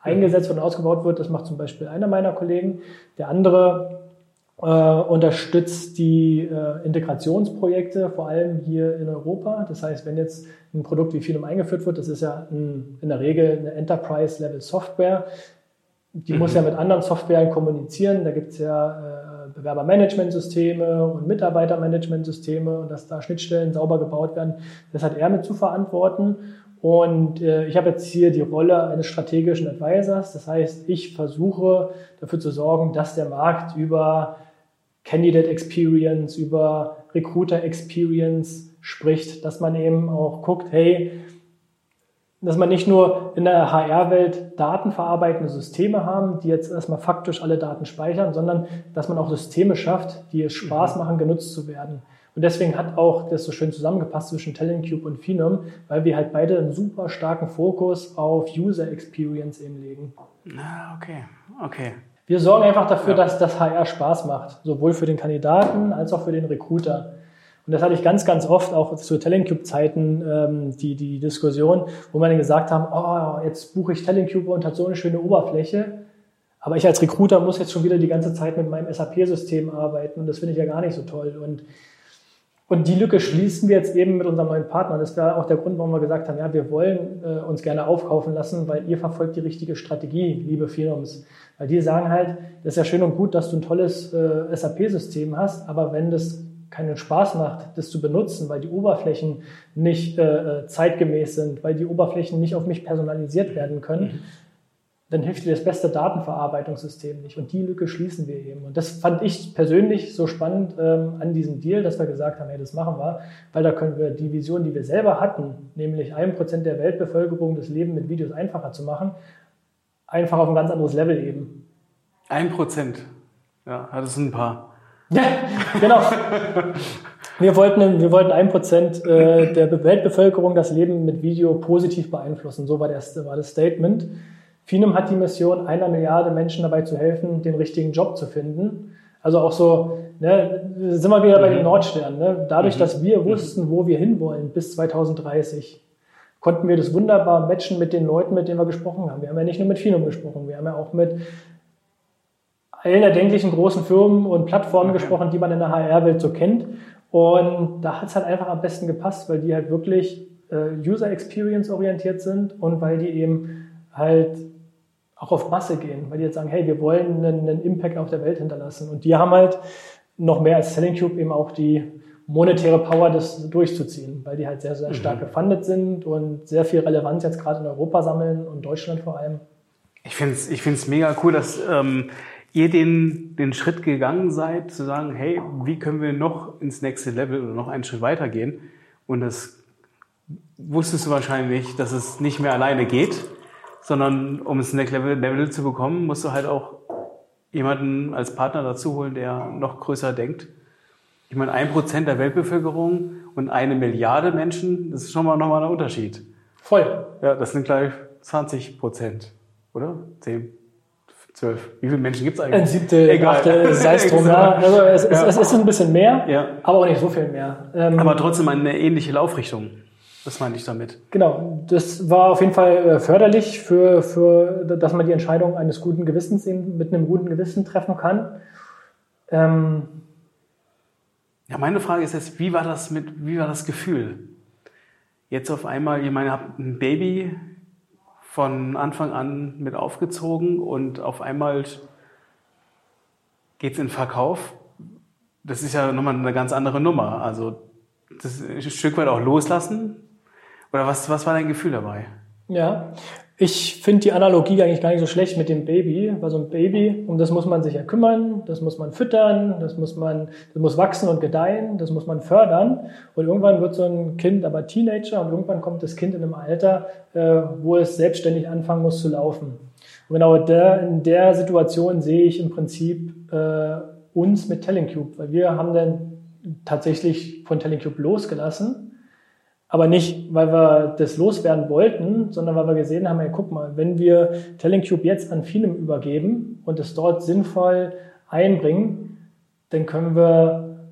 A: eingesetzt und ausgebaut wird, das macht zum Beispiel einer meiner Kollegen. Der andere äh, unterstützt die äh, Integrationsprojekte, vor allem hier in Europa. Das heißt, wenn jetzt ein Produkt wie Finum eingeführt wird, das ist ja ein, in der Regel eine Enterprise-Level-Software, die mhm. muss ja mit anderen Softwaren kommunizieren. Da gibt es ja äh, Bewerbermanagementsysteme und Mitarbeitermanagementsysteme und dass da Schnittstellen sauber gebaut werden, das hat er mit zu verantworten. Und äh, ich habe jetzt hier die Rolle eines strategischen Advisors. Das heißt, ich versuche dafür zu sorgen, dass der Markt über Candidate Experience, über Recruiter Experience spricht, dass man eben auch guckt, hey, dass man nicht nur in der HR-Welt datenverarbeitende Systeme haben, die jetzt erstmal faktisch alle Daten speichern, sondern dass man auch Systeme schafft, die es Spaß machen, genutzt zu werden. Und deswegen hat auch das so schön zusammengepasst zwischen Talentcube und Phenom, weil wir halt beide einen super starken Fokus auf User Experience eben legen.
C: Ah, okay, okay.
A: Wir sorgen einfach dafür, ja. dass das HR Spaß macht, sowohl für den Kandidaten als auch für den Recruiter. Und das hatte ich ganz, ganz oft auch zu Talentcube-Zeiten ähm, die, die Diskussion, wo man dann gesagt haben, oh, jetzt buche ich Talentcube und hat so eine schöne Oberfläche. Aber ich als Recruiter muss jetzt schon wieder die ganze Zeit mit meinem SAP-System arbeiten und das finde ich ja gar nicht so toll. Und, und die Lücke schließen wir jetzt eben mit unserem neuen Partner. Das war auch der Grund, warum wir gesagt haben, ja, wir wollen äh, uns gerne aufkaufen lassen, weil ihr verfolgt die richtige Strategie, liebe Firms. Weil die sagen halt, das ist ja schön und gut, dass du ein tolles äh, SAP-System hast, aber wenn das keinen Spaß macht, das zu benutzen, weil die Oberflächen nicht äh, äh, zeitgemäß sind, weil die Oberflächen nicht auf mich personalisiert werden können, mhm. dann hilft dir das beste Datenverarbeitungssystem nicht. Und die Lücke schließen wir eben. Und das fand ich persönlich so spannend ähm, an diesem Deal, dass wir gesagt haben, hey, das machen wir, weil da können wir die Vision, die wir selber hatten, nämlich ein Prozent der Weltbevölkerung das Leben mit Videos einfacher zu machen, einfach auf ein ganz anderes Level eben.
C: Ein Prozent. Ja, das sind ein paar.
A: Ja, genau. Wir wollten, wir wollten ein Prozent äh, der Weltbevölkerung das Leben mit Video positiv beeinflussen. So war das, war das Statement. Finem hat die Mission, einer Milliarde Menschen dabei zu helfen, den richtigen Job zu finden. Also auch so, ne, sind wir wieder bei den mhm. Nordsternen. Ne? Dadurch, mhm. dass wir wussten, wo wir hinwollen bis 2030, konnten wir das wunderbar matchen mit den Leuten, mit denen wir gesprochen haben. Wir haben ja nicht nur mit Finum gesprochen, wir haben ja auch mit allen erdenklichen großen Firmen und Plattformen okay. gesprochen, die man in der HR-Welt so kennt. Und da hat es halt einfach am besten gepasst, weil die halt wirklich äh, User Experience orientiert sind und weil die eben halt auch auf Masse gehen, weil die jetzt sagen, hey, wir wollen einen, einen Impact auf der Welt hinterlassen. Und die haben halt noch mehr als Selling Cube eben auch die monetäre Power, das durchzuziehen, weil die halt sehr, sehr stark mhm. gefundet sind und sehr viel Relevanz jetzt gerade in Europa sammeln und Deutschland vor allem.
C: Ich finde es ich find's mega cool, dass ähm, ihr den, den Schritt gegangen seid, zu sagen, hey, wie können wir noch ins nächste Level oder noch einen Schritt weitergehen? Und das wusstest du wahrscheinlich, dass es nicht mehr alleine geht, sondern um ins Next Level, Level zu bekommen, musst du halt auch jemanden als Partner dazu holen, der noch größer denkt. Ich meine, ein Prozent der Weltbevölkerung und eine Milliarde Menschen, das ist schon mal nochmal ein Unterschied.
A: Voll.
C: Ja, das sind gleich 20 Prozent, oder? 10, 12. Wie viele Menschen gibt es eigentlich?
A: Ein siebte, Egal. achte, [laughs] sei es drum. Ja. Also es, ja. es, ist ein bisschen mehr, ja. aber auch nicht so viel mehr.
C: Ähm, aber trotzdem eine ähnliche Laufrichtung. Das meine ich damit.
A: Genau, das war auf jeden Fall äh, förderlich für, für dass man die Entscheidung eines guten Gewissens eben mit einem guten Gewissen treffen kann. Ähm
C: ja, meine Frage ist jetzt, wie war das mit, wie war das Gefühl? Jetzt auf einmal, ich meine, ihr habt ein Baby von Anfang an mit aufgezogen und auf einmal geht es in Verkauf. Das ist ja nochmal eine ganz andere Nummer. Also das ein Stück weit auch loslassen, oder was, was war dein Gefühl dabei?
A: Ja, ich finde die Analogie eigentlich gar nicht so schlecht mit dem Baby, weil so ein Baby, um das muss man sich ja kümmern, das muss man füttern, das muss man, das muss wachsen und gedeihen, das muss man fördern. Und irgendwann wird so ein Kind aber Teenager und irgendwann kommt das Kind in einem Alter, äh, wo es selbstständig anfangen muss zu laufen. Und genau der, in der Situation sehe ich im Prinzip äh, uns mit Tellingcube, weil wir haben dann tatsächlich von Tellingcube losgelassen aber nicht, weil wir das loswerden wollten, sondern weil wir gesehen haben, hey, guck mal, wenn wir Tellingcube jetzt an Finem übergeben und es dort sinnvoll einbringen, dann können wir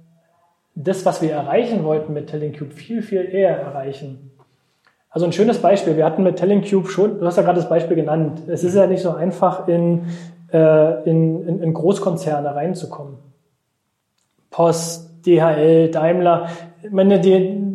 A: das, was wir erreichen wollten mit Tellingcube, viel, viel eher erreichen. Also ein schönes Beispiel. Wir hatten mit Tellingcube schon, du hast ja gerade das Beispiel genannt. Es ist ja nicht so einfach, in, äh, in, in, in Großkonzerne reinzukommen. Post, DHL, Daimler. Ich meine, die,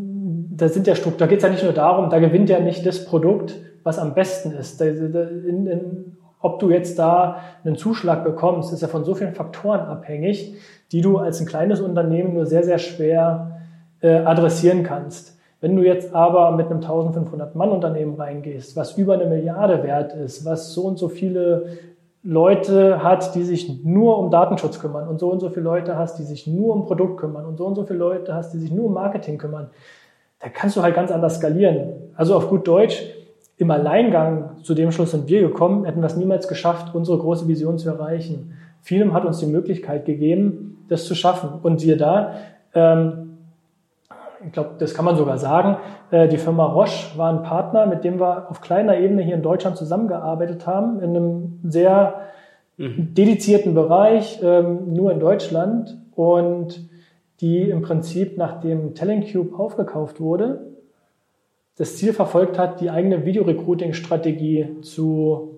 A: da sind ja da geht es ja nicht nur darum, da gewinnt ja nicht das Produkt, was am besten ist. In, in, ob du jetzt da einen Zuschlag bekommst, ist ja von so vielen Faktoren abhängig, die du als ein kleines Unternehmen nur sehr, sehr schwer äh, adressieren kannst. Wenn du jetzt aber mit einem 1500 Mann Unternehmen reingehst, was über eine Milliarde wert ist, was so und so viele Leute hat, die sich nur um Datenschutz kümmern und so und so viele Leute hast, die sich nur um Produkt kümmern und so und so viele Leute hast, die sich nur um Marketing kümmern, da kannst du halt ganz anders skalieren. Also auf gut Deutsch, im Alleingang zu dem Schluss sind wir gekommen, hätten wir es niemals geschafft, unsere große Vision zu erreichen. Vielem hat uns die Möglichkeit gegeben, das zu schaffen. Und siehe da, ähm, ich glaube, das kann man sogar sagen, äh, die Firma Roche war ein Partner, mit dem wir auf kleiner Ebene hier in Deutschland zusammengearbeitet haben, in einem sehr mhm. dedizierten Bereich, ähm, nur in Deutschland. Und die im Prinzip, nachdem Telling aufgekauft wurde, das Ziel verfolgt hat, die eigene Videorecruiting-Strategie zu,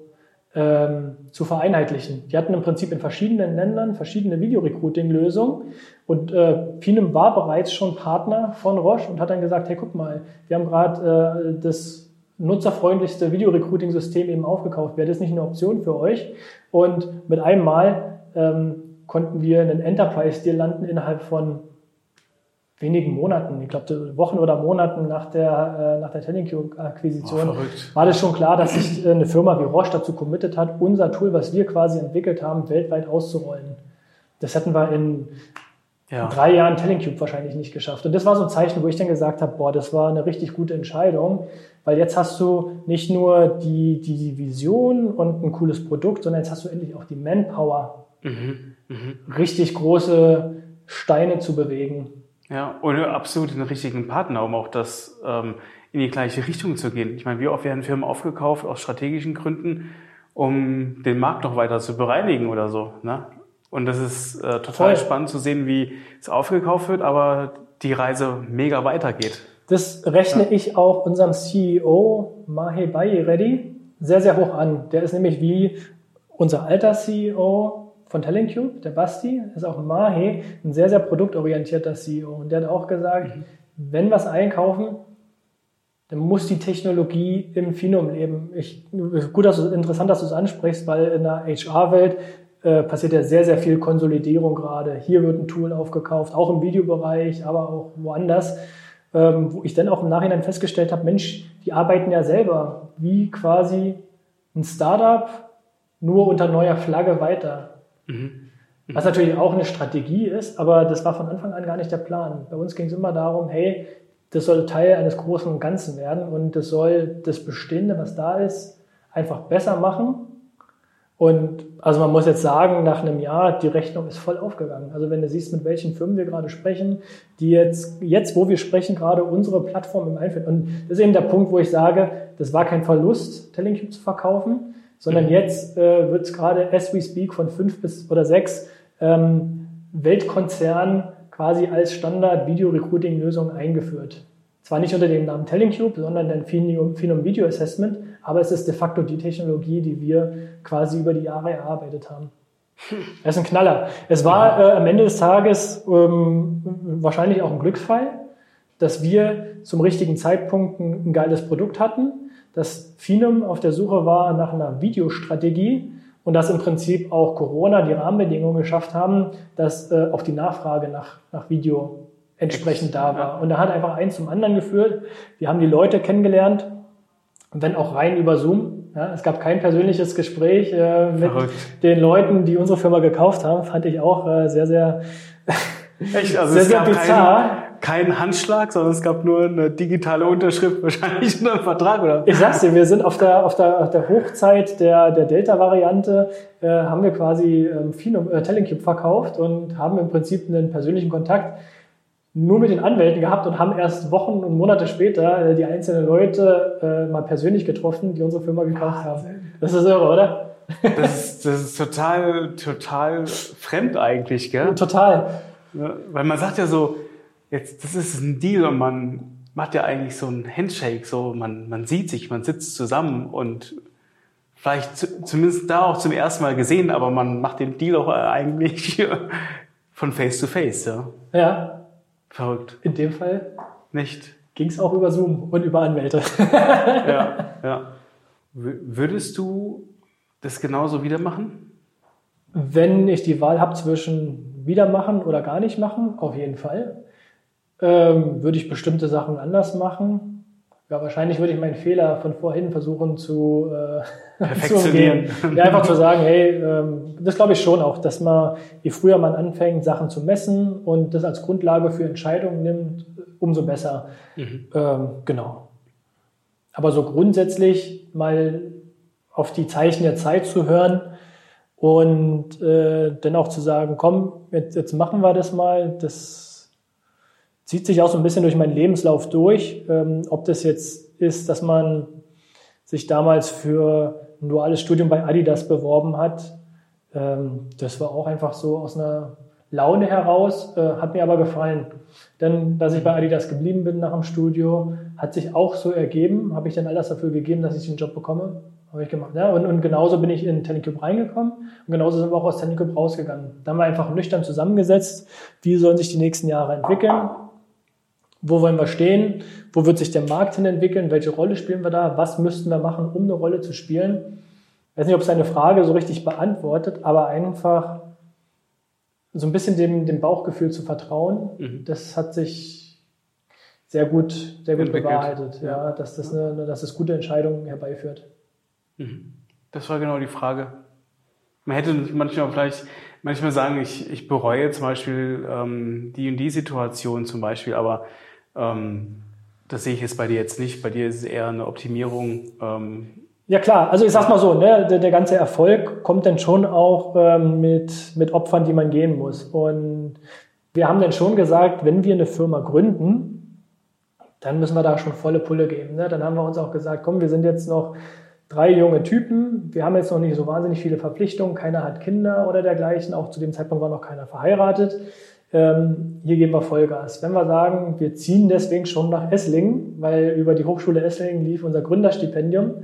A: ähm, zu vereinheitlichen. Die hatten im Prinzip in verschiedenen Ländern verschiedene Videorecruiting-Lösungen und äh, Pinem war bereits schon Partner von Roche und hat dann gesagt, hey, guck mal, wir haben gerade äh, das nutzerfreundlichste Videorecruiting-System eben aufgekauft. Wäre das nicht eine Option für euch? Und mit einem Mal ähm, konnten wir einen Enterprise-Deal landen innerhalb von wenigen Monaten, ich glaube Wochen oder Monaten nach der, äh, nach der Telling-Akquisition, oh, war das schon klar, dass sich äh, eine Firma wie Roche dazu committed hat, unser Tool, was wir quasi entwickelt haben, weltweit auszurollen. Das hätten wir in ja. drei Jahren Tellingcube wahrscheinlich nicht geschafft. Und das war so ein Zeichen, wo ich dann gesagt habe, boah, das war eine richtig gute Entscheidung, weil jetzt hast du nicht nur die, die Vision und ein cooles Produkt, sondern jetzt hast du endlich auch die Manpower, mhm. Mhm. richtig große Steine zu bewegen.
C: Ja, und absolut den richtigen Partner, um auch das ähm, in die gleiche Richtung zu gehen. Ich meine, wie oft werden Firmen aufgekauft aus strategischen Gründen, um den Markt noch weiter zu bereinigen oder so. Ne? Und das ist äh, total Voll. spannend zu sehen, wie es aufgekauft wird, aber die Reise mega weitergeht.
A: Das rechne ja. ich auch unserem CEO Mahe Bayeredi sehr, sehr hoch an. Der ist nämlich wie unser alter CEO von Talentcube, der Basti, ist auch Mahe, ein sehr, sehr produktorientierter CEO. Und der hat auch gesagt, mhm. wenn wir es einkaufen, dann muss die Technologie im Finum leben. Ich, gut, dass du, interessant, dass du es ansprichst, weil in der HR-Welt äh, passiert ja sehr, sehr viel Konsolidierung gerade. Hier wird ein Tool aufgekauft, auch im Videobereich, aber auch woanders, ähm, wo ich dann auch im Nachhinein festgestellt habe, Mensch, die arbeiten ja selber wie quasi ein Startup, nur unter neuer Flagge weiter. Mhm. Was natürlich auch eine Strategie ist, aber das war von Anfang an gar nicht der Plan. Bei uns ging es immer darum, hey, das soll Teil eines großen Ganzen werden und das soll das Bestehende, was da ist, einfach besser machen. Und also man muss jetzt sagen, nach einem Jahr, die Rechnung ist voll aufgegangen. Also wenn du siehst, mit welchen Firmen wir gerade sprechen, die jetzt, jetzt wo wir sprechen, gerade unsere Plattform im Einführen. Und das ist eben der Punkt, wo ich sage, das war kein Verlust, Telling zu verkaufen, sondern jetzt äh, wird es gerade as we speak von fünf bis oder sechs ähm, Weltkonzernen quasi als Standard-Video-Recruiting-Lösung eingeführt. Zwar nicht unter dem Namen TellingCube, sondern dann Phenom Video Assessment, aber es ist de facto die Technologie, die wir quasi über die Jahre erarbeitet haben. Das ist ein Knaller. Es war äh, am Ende des Tages ähm, wahrscheinlich auch ein Glücksfall, dass wir zum richtigen Zeitpunkt ein, ein geiles Produkt hatten, dass Phenom auf der Suche war nach einer Videostrategie, und dass im Prinzip auch Corona die Rahmenbedingungen geschafft haben, dass äh, auch die Nachfrage nach, nach Video entsprechend da war. Und da hat einfach eins zum anderen geführt. Wir haben die Leute kennengelernt, wenn auch rein über Zoom. Ja, es gab kein persönliches Gespräch äh, mit Verrückt. den Leuten, die unsere Firma gekauft haben. Fand ich auch äh, sehr, sehr,
C: Echt? Also [laughs] sehr, sehr bizarr keinen Handschlag, sondern es gab nur eine digitale Unterschrift, [laughs] wahrscheinlich nur ein Vertrag, oder?
A: Ich sag's dir, wir sind auf der, auf der, auf der Hochzeit der, der Delta-Variante, äh, haben wir quasi ähm, Phenom, äh, Telling verkauft und haben im Prinzip einen persönlichen Kontakt nur mit den Anwälten gehabt und haben erst Wochen und Monate später äh, die einzelnen Leute äh, mal persönlich getroffen, die unsere Firma gekauft haben. Das ist irre, oder?
C: Das ist, das ist total, total fremd eigentlich, gell?
A: Total.
C: Ja, weil man sagt ja so, jetzt, das ist ein Deal und man macht ja eigentlich so ein Handshake, so man, man sieht sich, man sitzt zusammen und vielleicht zu, zumindest da auch zum ersten Mal gesehen, aber man macht den Deal auch eigentlich [laughs] von Face to Face, ja.
A: Ja.
C: Verrückt.
A: In dem Fall
C: nicht.
A: Ging es auch über Zoom und über Anwälte. [laughs]
C: ja, ja. Würdest du das genauso wieder machen?
A: Wenn ich die Wahl habe zwischen wieder machen oder gar nicht machen, auf jeden Fall. Ähm, würde ich bestimmte Sachen anders machen? Ja, wahrscheinlich würde ich meinen Fehler von vorhin versuchen zu, äh, [laughs] umgehen. Ja, einfach zu sagen, hey, ähm, das glaube ich schon auch, dass man, je früher man anfängt, Sachen zu messen und das als Grundlage für Entscheidungen nimmt, umso besser. Mhm. Ähm, genau. Aber so grundsätzlich mal auf die Zeichen der Zeit zu hören und äh, dann auch zu sagen, komm, jetzt, jetzt machen wir das mal, das zieht sich auch so ein bisschen durch meinen Lebenslauf durch. Ähm, ob das jetzt ist, dass man sich damals für ein duales Studium bei Adidas beworben hat. Ähm, das war auch einfach so aus einer Laune heraus, äh, hat mir aber gefallen. Denn, dass ich bei Adidas geblieben bin nach dem Studio, hat sich auch so ergeben. Habe ich dann alles dafür gegeben, dass ich den Job bekomme? Habe ich gemacht. Ja, und, und genauso bin ich in Telecube reingekommen und genauso sind wir auch aus Telecube rausgegangen. Da haben wir einfach nüchtern zusammengesetzt, wie sollen sich die nächsten Jahre entwickeln wo wollen wir stehen? Wo wird sich der Markt hin entwickeln? Welche Rolle spielen wir da? Was müssten wir machen, um eine Rolle zu spielen? Ich weiß nicht, ob es deine Frage so richtig beantwortet, aber einfach so ein bisschen dem, dem Bauchgefühl zu vertrauen, mhm. das hat sich sehr gut, sehr gut bewahrheitet, ja, dass das, eine, dass das gute Entscheidungen herbeiführt.
C: Mhm. Das war genau die Frage. Man hätte manchmal vielleicht manchmal sagen, ich, ich bereue zum Beispiel ähm, die und die Situation zum Beispiel, aber ähm, das sehe ich jetzt bei dir jetzt nicht. Bei dir ist es eher eine Optimierung. Ähm,
A: ja klar, also ich sag's mal so, ne, der, der ganze Erfolg kommt dann schon auch ähm, mit, mit Opfern, die man gehen muss. Und Wir haben dann schon gesagt, wenn wir eine Firma gründen, dann müssen wir da schon volle Pulle geben. Ne? Dann haben wir uns auch gesagt, komm, wir sind jetzt noch drei junge Typen. Wir haben jetzt noch nicht so wahnsinnig viele Verpflichtungen. Keiner hat Kinder oder dergleichen. Auch zu dem Zeitpunkt war noch keiner verheiratet. Ähm, hier geben wir Vollgas. Wenn wir sagen, wir ziehen deswegen schon nach Esslingen, weil über die Hochschule Esslingen lief unser Gründerstipendium,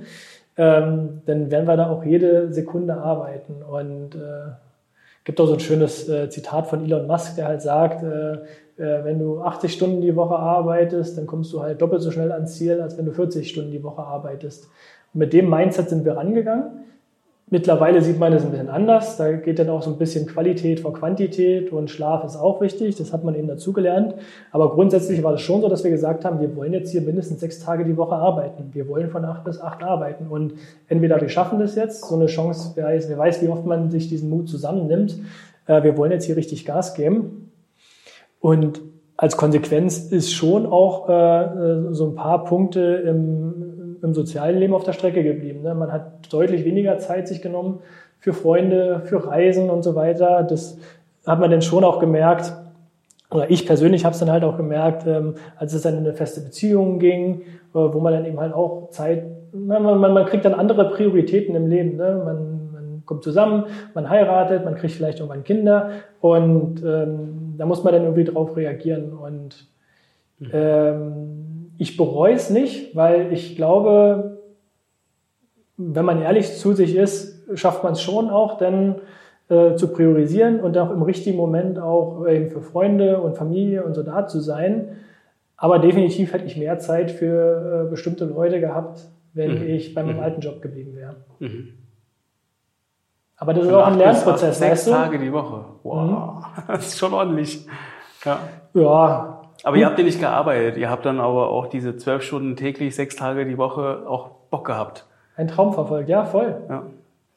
A: ähm, dann werden wir da auch jede Sekunde arbeiten. Und äh, gibt auch so ein schönes äh, Zitat von Elon Musk, der halt sagt, äh, äh wenn du 80 Stunden die Woche arbeitest, dann kommst du halt doppelt so schnell ans Ziel, als wenn du 40 Stunden die Woche arbeitest. Und mit dem Mindset sind wir rangegangen. Mittlerweile sieht man das ein bisschen anders. Da geht dann auch so ein bisschen Qualität vor Quantität und Schlaf ist auch wichtig. Das hat man eben dazugelernt. Aber grundsätzlich war es schon so, dass wir gesagt haben, wir wollen jetzt hier mindestens sechs Tage die Woche arbeiten. Wir wollen von acht bis acht arbeiten. Und entweder wir schaffen das jetzt, so eine Chance, wer weiß, wer weiß wie oft man sich diesen Mut zusammennimmt. Äh, wir wollen jetzt hier richtig Gas geben. Und als Konsequenz ist schon auch äh, so ein paar Punkte im, im sozialen Leben auf der Strecke geblieben. Ne? Man hat deutlich weniger Zeit sich genommen für Freunde, für Reisen und so weiter. Das hat man dann schon auch gemerkt, oder ich persönlich habe es dann halt auch gemerkt, ähm, als es dann in eine feste Beziehung ging, äh, wo man dann eben halt auch Zeit, man, man, man kriegt dann andere Prioritäten im Leben. Ne? Man, man kommt zusammen, man heiratet, man kriegt vielleicht irgendwann Kinder und ähm, da muss man dann irgendwie drauf reagieren. Und mhm. ähm, ich bereue es nicht, weil ich glaube, wenn man ehrlich zu sich ist, schafft man es schon auch, dann äh, zu priorisieren und auch im richtigen Moment auch eben für Freunde und Familie und so da zu sein. Aber definitiv hätte ich mehr Zeit für äh, bestimmte Leute gehabt, wenn mhm. ich bei meinem mhm. alten Job geblieben wäre. Mhm. Aber das Von ist auch ein Lernprozess,
C: sechs weißt du? Tage die Woche. Wow, mhm. [laughs] das ist schon ordentlich.
A: Ja, ja
C: aber ihr habt ja nicht gearbeitet. Ihr habt dann aber auch diese zwölf Stunden täglich, sechs Tage die Woche auch Bock gehabt.
A: Ein Traum verfolgt, ja, voll. Ja.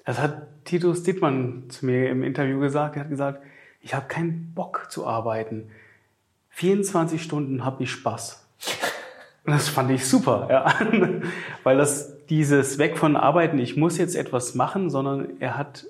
C: Das hat Titus Dittmann zu mir im Interview gesagt. Er hat gesagt, ich habe keinen Bock zu arbeiten. 24 Stunden habe ich Spaß. Und [laughs] das fand ich super, ja. [laughs] Weil das dieses Weg von Arbeiten, ich muss jetzt etwas machen, sondern er hat,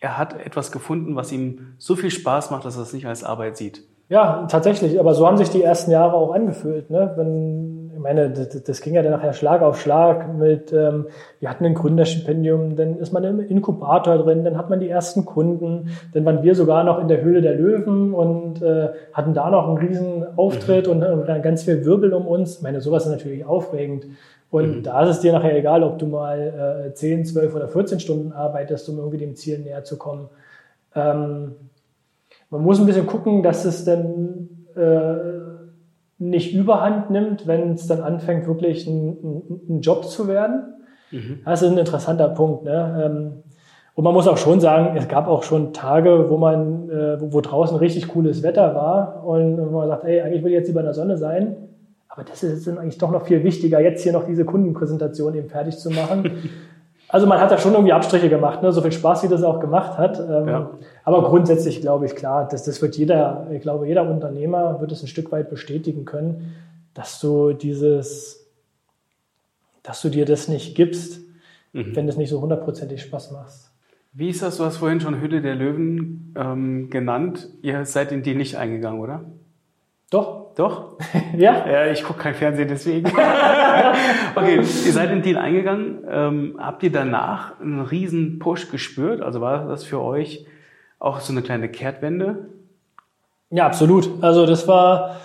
C: er hat etwas gefunden, was ihm so viel Spaß macht, dass er es nicht als Arbeit sieht.
A: Ja, tatsächlich. Aber so haben sich die ersten Jahre auch angefühlt. Ne? Wenn, ich meine, das, das ging ja dann nachher Schlag auf Schlag mit, ähm, wir hatten ein Gründerstipendium, dann ist man im Inkubator drin, dann hat man die ersten Kunden, dann waren wir sogar noch in der Höhle der Löwen und äh, hatten da noch einen riesen Auftritt mhm. und äh, ganz viel Wirbel um uns. Ich meine, sowas ist natürlich aufregend. Und mhm. da ist es dir nachher egal, ob du mal äh, 10, 12 oder 14 Stunden arbeitest, um irgendwie dem Ziel näher zu kommen. Ähm, man muss ein bisschen gucken, dass es dann äh, nicht überhand nimmt, wenn es dann anfängt, wirklich ein, ein, ein Job zu werden. Mhm. Das ist ein interessanter Punkt. Ne? Ähm, und man muss auch schon sagen, es gab auch schon Tage, wo man, äh, wo, draußen richtig cooles Wetter war und wo man sagt, ey, eigentlich will ich jetzt lieber in der Sonne sein. Aber das ist jetzt dann eigentlich doch noch viel wichtiger, jetzt hier noch diese Kundenpräsentation eben fertig zu machen. [laughs] Also man hat da schon irgendwie Abstriche gemacht, ne? so viel Spaß, wie das auch gemacht hat. Ähm, ja. Aber grundsätzlich glaube ich, klar, das, das wird jeder, ich glaube, jeder Unternehmer wird es ein Stück weit bestätigen können, dass du dieses, dass du dir das nicht gibst, mhm. wenn es nicht so hundertprozentig Spaß macht.
C: Wie ist das, du hast vorhin schon Hülle der Löwen ähm, genannt. Ihr seid in die nicht eingegangen, oder?
A: Doch.
C: Doch? [laughs] ja? Ja, ich gucke kein Fernsehen, deswegen. [laughs] okay, ihr seid in den Deal eingegangen. Ähm, habt ihr danach einen riesen Push gespürt? Also war das für euch auch so eine kleine Kehrtwende?
A: Ja, absolut. Also das war,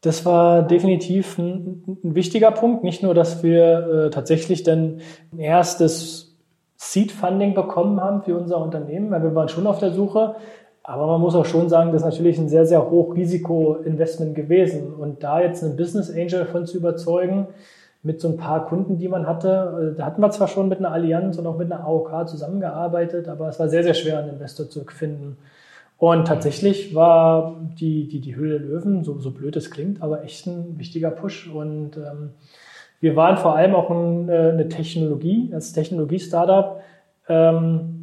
A: das war definitiv ein, ein wichtiger Punkt. Nicht nur, dass wir äh, tatsächlich dann ein erstes Seed-Funding bekommen haben für unser Unternehmen, weil wir waren schon auf der Suche, aber man muss auch schon sagen, das ist natürlich ein sehr, sehr hoch Risiko-Investment gewesen. Und da jetzt einen Business Angel von zu überzeugen, mit so ein paar Kunden, die man hatte, äh, da hatten wir zwar schon mit einer Allianz und auch mit einer AOK zusammengearbeitet, aber es war sehr, sehr schwer, einen Investor zu finden. Und tatsächlich war die, die, die Höhle Löwen, so, so blöd es klingt, aber echt ein wichtiger Push. Und ähm, wir waren vor allem auch ein, äh, eine Technologie, als Technologie-Startup, ähm,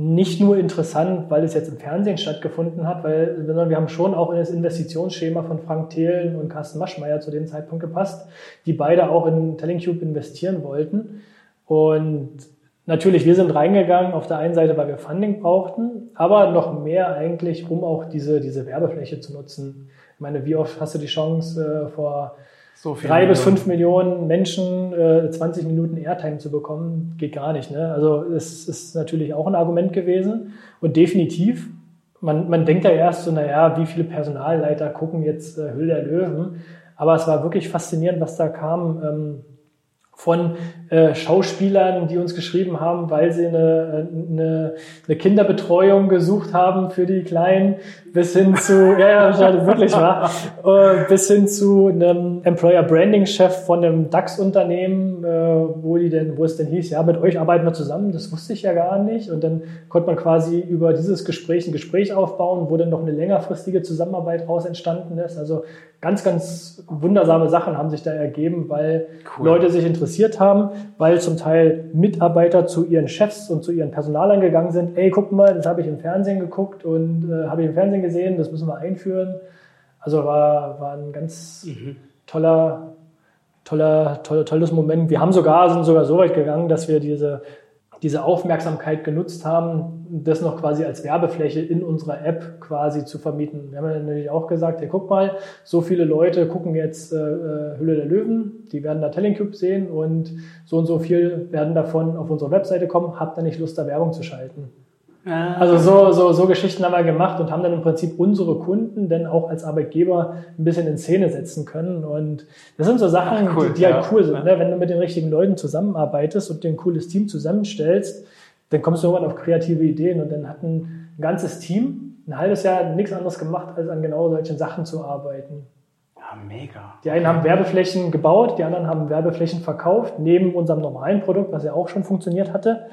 A: nicht nur interessant, weil es jetzt im Fernsehen stattgefunden hat, weil, sondern wir haben schon auch in das Investitionsschema von Frank Thelen und Carsten Maschmeyer zu dem Zeitpunkt gepasst, die beide auch in Tellingcube investieren wollten. Und Natürlich, wir sind reingegangen auf der einen Seite, weil wir Funding brauchten, aber noch mehr eigentlich, um auch diese, diese Werbefläche zu nutzen. Ich meine, wie oft hast du die Chance, äh, vor so drei bis fünf Millionen Menschen äh, 20 Minuten Airtime zu bekommen? Geht gar nicht. Ne? Also es ist natürlich auch ein Argument gewesen und definitiv. Man, man denkt ja erst so, naja, wie viele Personalleiter gucken jetzt äh, Hülle der Löwen? Aber es war wirklich faszinierend, was da kam. Ähm, von äh, Schauspielern, die uns geschrieben haben, weil sie eine, eine, eine Kinderbetreuung gesucht haben für die Kleinen, bis hin zu, [laughs] ja, ja, wirklich wahr, äh, bis hin zu einem Employer Branding Chef von einem DAX-Unternehmen, äh, wo die denn, wo es denn hieß, ja, mit euch arbeiten wir zusammen, das wusste ich ja gar nicht. Und dann konnte man quasi über dieses Gespräch ein Gespräch aufbauen, wo dann noch eine längerfristige Zusammenarbeit raus entstanden ist. Also ganz, ganz wundersame Sachen haben sich da ergeben, weil cool. Leute sich interessiert haben, weil zum Teil Mitarbeiter zu ihren Chefs und zu ihren Personalern gegangen sind. Ey, guck mal, das habe ich im Fernsehen geguckt und äh, habe ich im Fernsehen gesehen, das müssen wir einführen. Also war, war ein ganz mhm. toller, toller, toller, tolles Moment. Wir haben sogar, sind sogar so weit gegangen, dass wir diese diese Aufmerksamkeit genutzt haben, das noch quasi als Werbefläche in unserer App quasi zu vermieten. Wir haben ja natürlich auch gesagt, ja guck mal, so viele Leute gucken jetzt äh, äh Hülle der Löwen, die werden da Telling sehen und so und so viel werden davon auf unsere Webseite kommen, habt ihr nicht Lust, da Werbung zu schalten? Ah. Also so, so, so Geschichten haben wir gemacht und haben dann im Prinzip unsere Kunden dann auch als Arbeitgeber ein bisschen in Szene setzen können. Und das sind so Sachen, Ach, cool. die, die halt ja. halt cool sind. Ne? Wenn du mit den richtigen Leuten zusammenarbeitest und dir ein cooles Team zusammenstellst, dann kommst du irgendwann auf kreative Ideen. Und dann hat ein ganzes Team ein halbes Jahr nichts anderes gemacht, als an genau solchen Sachen zu arbeiten.
C: Ja, mega.
A: Die einen haben Werbeflächen gebaut, die anderen haben Werbeflächen verkauft, neben unserem normalen Produkt, was ja auch schon funktioniert hatte.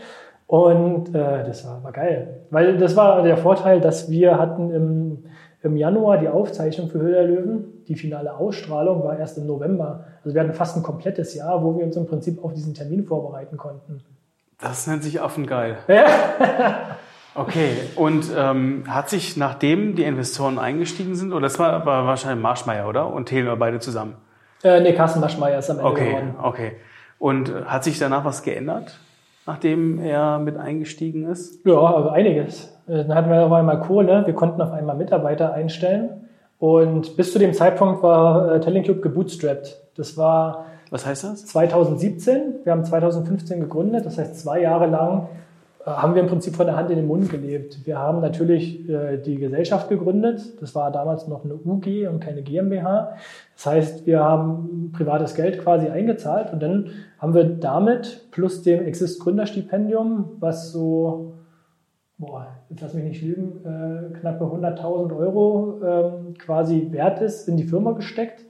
A: Und äh, das war, war geil. Weil das war der Vorteil, dass wir hatten im, im Januar die Aufzeichnung für Höhle Löwen. Die finale Ausstrahlung war erst im November. Also wir hatten fast ein komplettes Jahr, wo wir uns im Prinzip auf diesen Termin vorbereiten konnten.
C: Das nennt sich Affengeil. [laughs] Ja. okay, und ähm, hat sich nachdem die Investoren eingestiegen sind, oder das war, war wahrscheinlich Marschmeier, oder? Und Thelen beide zusammen?
A: Äh, nee, Carsten Marschmeier ist am Ende
C: okay,
A: geworden.
C: Okay, und äh, hat sich danach was geändert? Nachdem er mit eingestiegen ist?
A: Ja, also einiges. Dann hatten wir auf einmal Kohle, wir konnten auf einmal Mitarbeiter einstellen und bis zu dem Zeitpunkt war äh, Telling Club gebootstrapped. Das war
C: was heißt das?
A: 2017. Wir haben 2015 gegründet. Das heißt, zwei Jahre lang äh, haben wir im Prinzip von der Hand in den Mund gelebt. Wir haben natürlich äh, die Gesellschaft gegründet. Das war damals noch eine UG und keine GmbH. Das heißt, wir haben privates Geld quasi eingezahlt und dann haben wir damit plus dem Exist Gründerstipendium, was so, boah, jetzt lass mich nicht lügen, äh, knappe 100.000 Euro ähm, quasi wert ist, in die Firma gesteckt.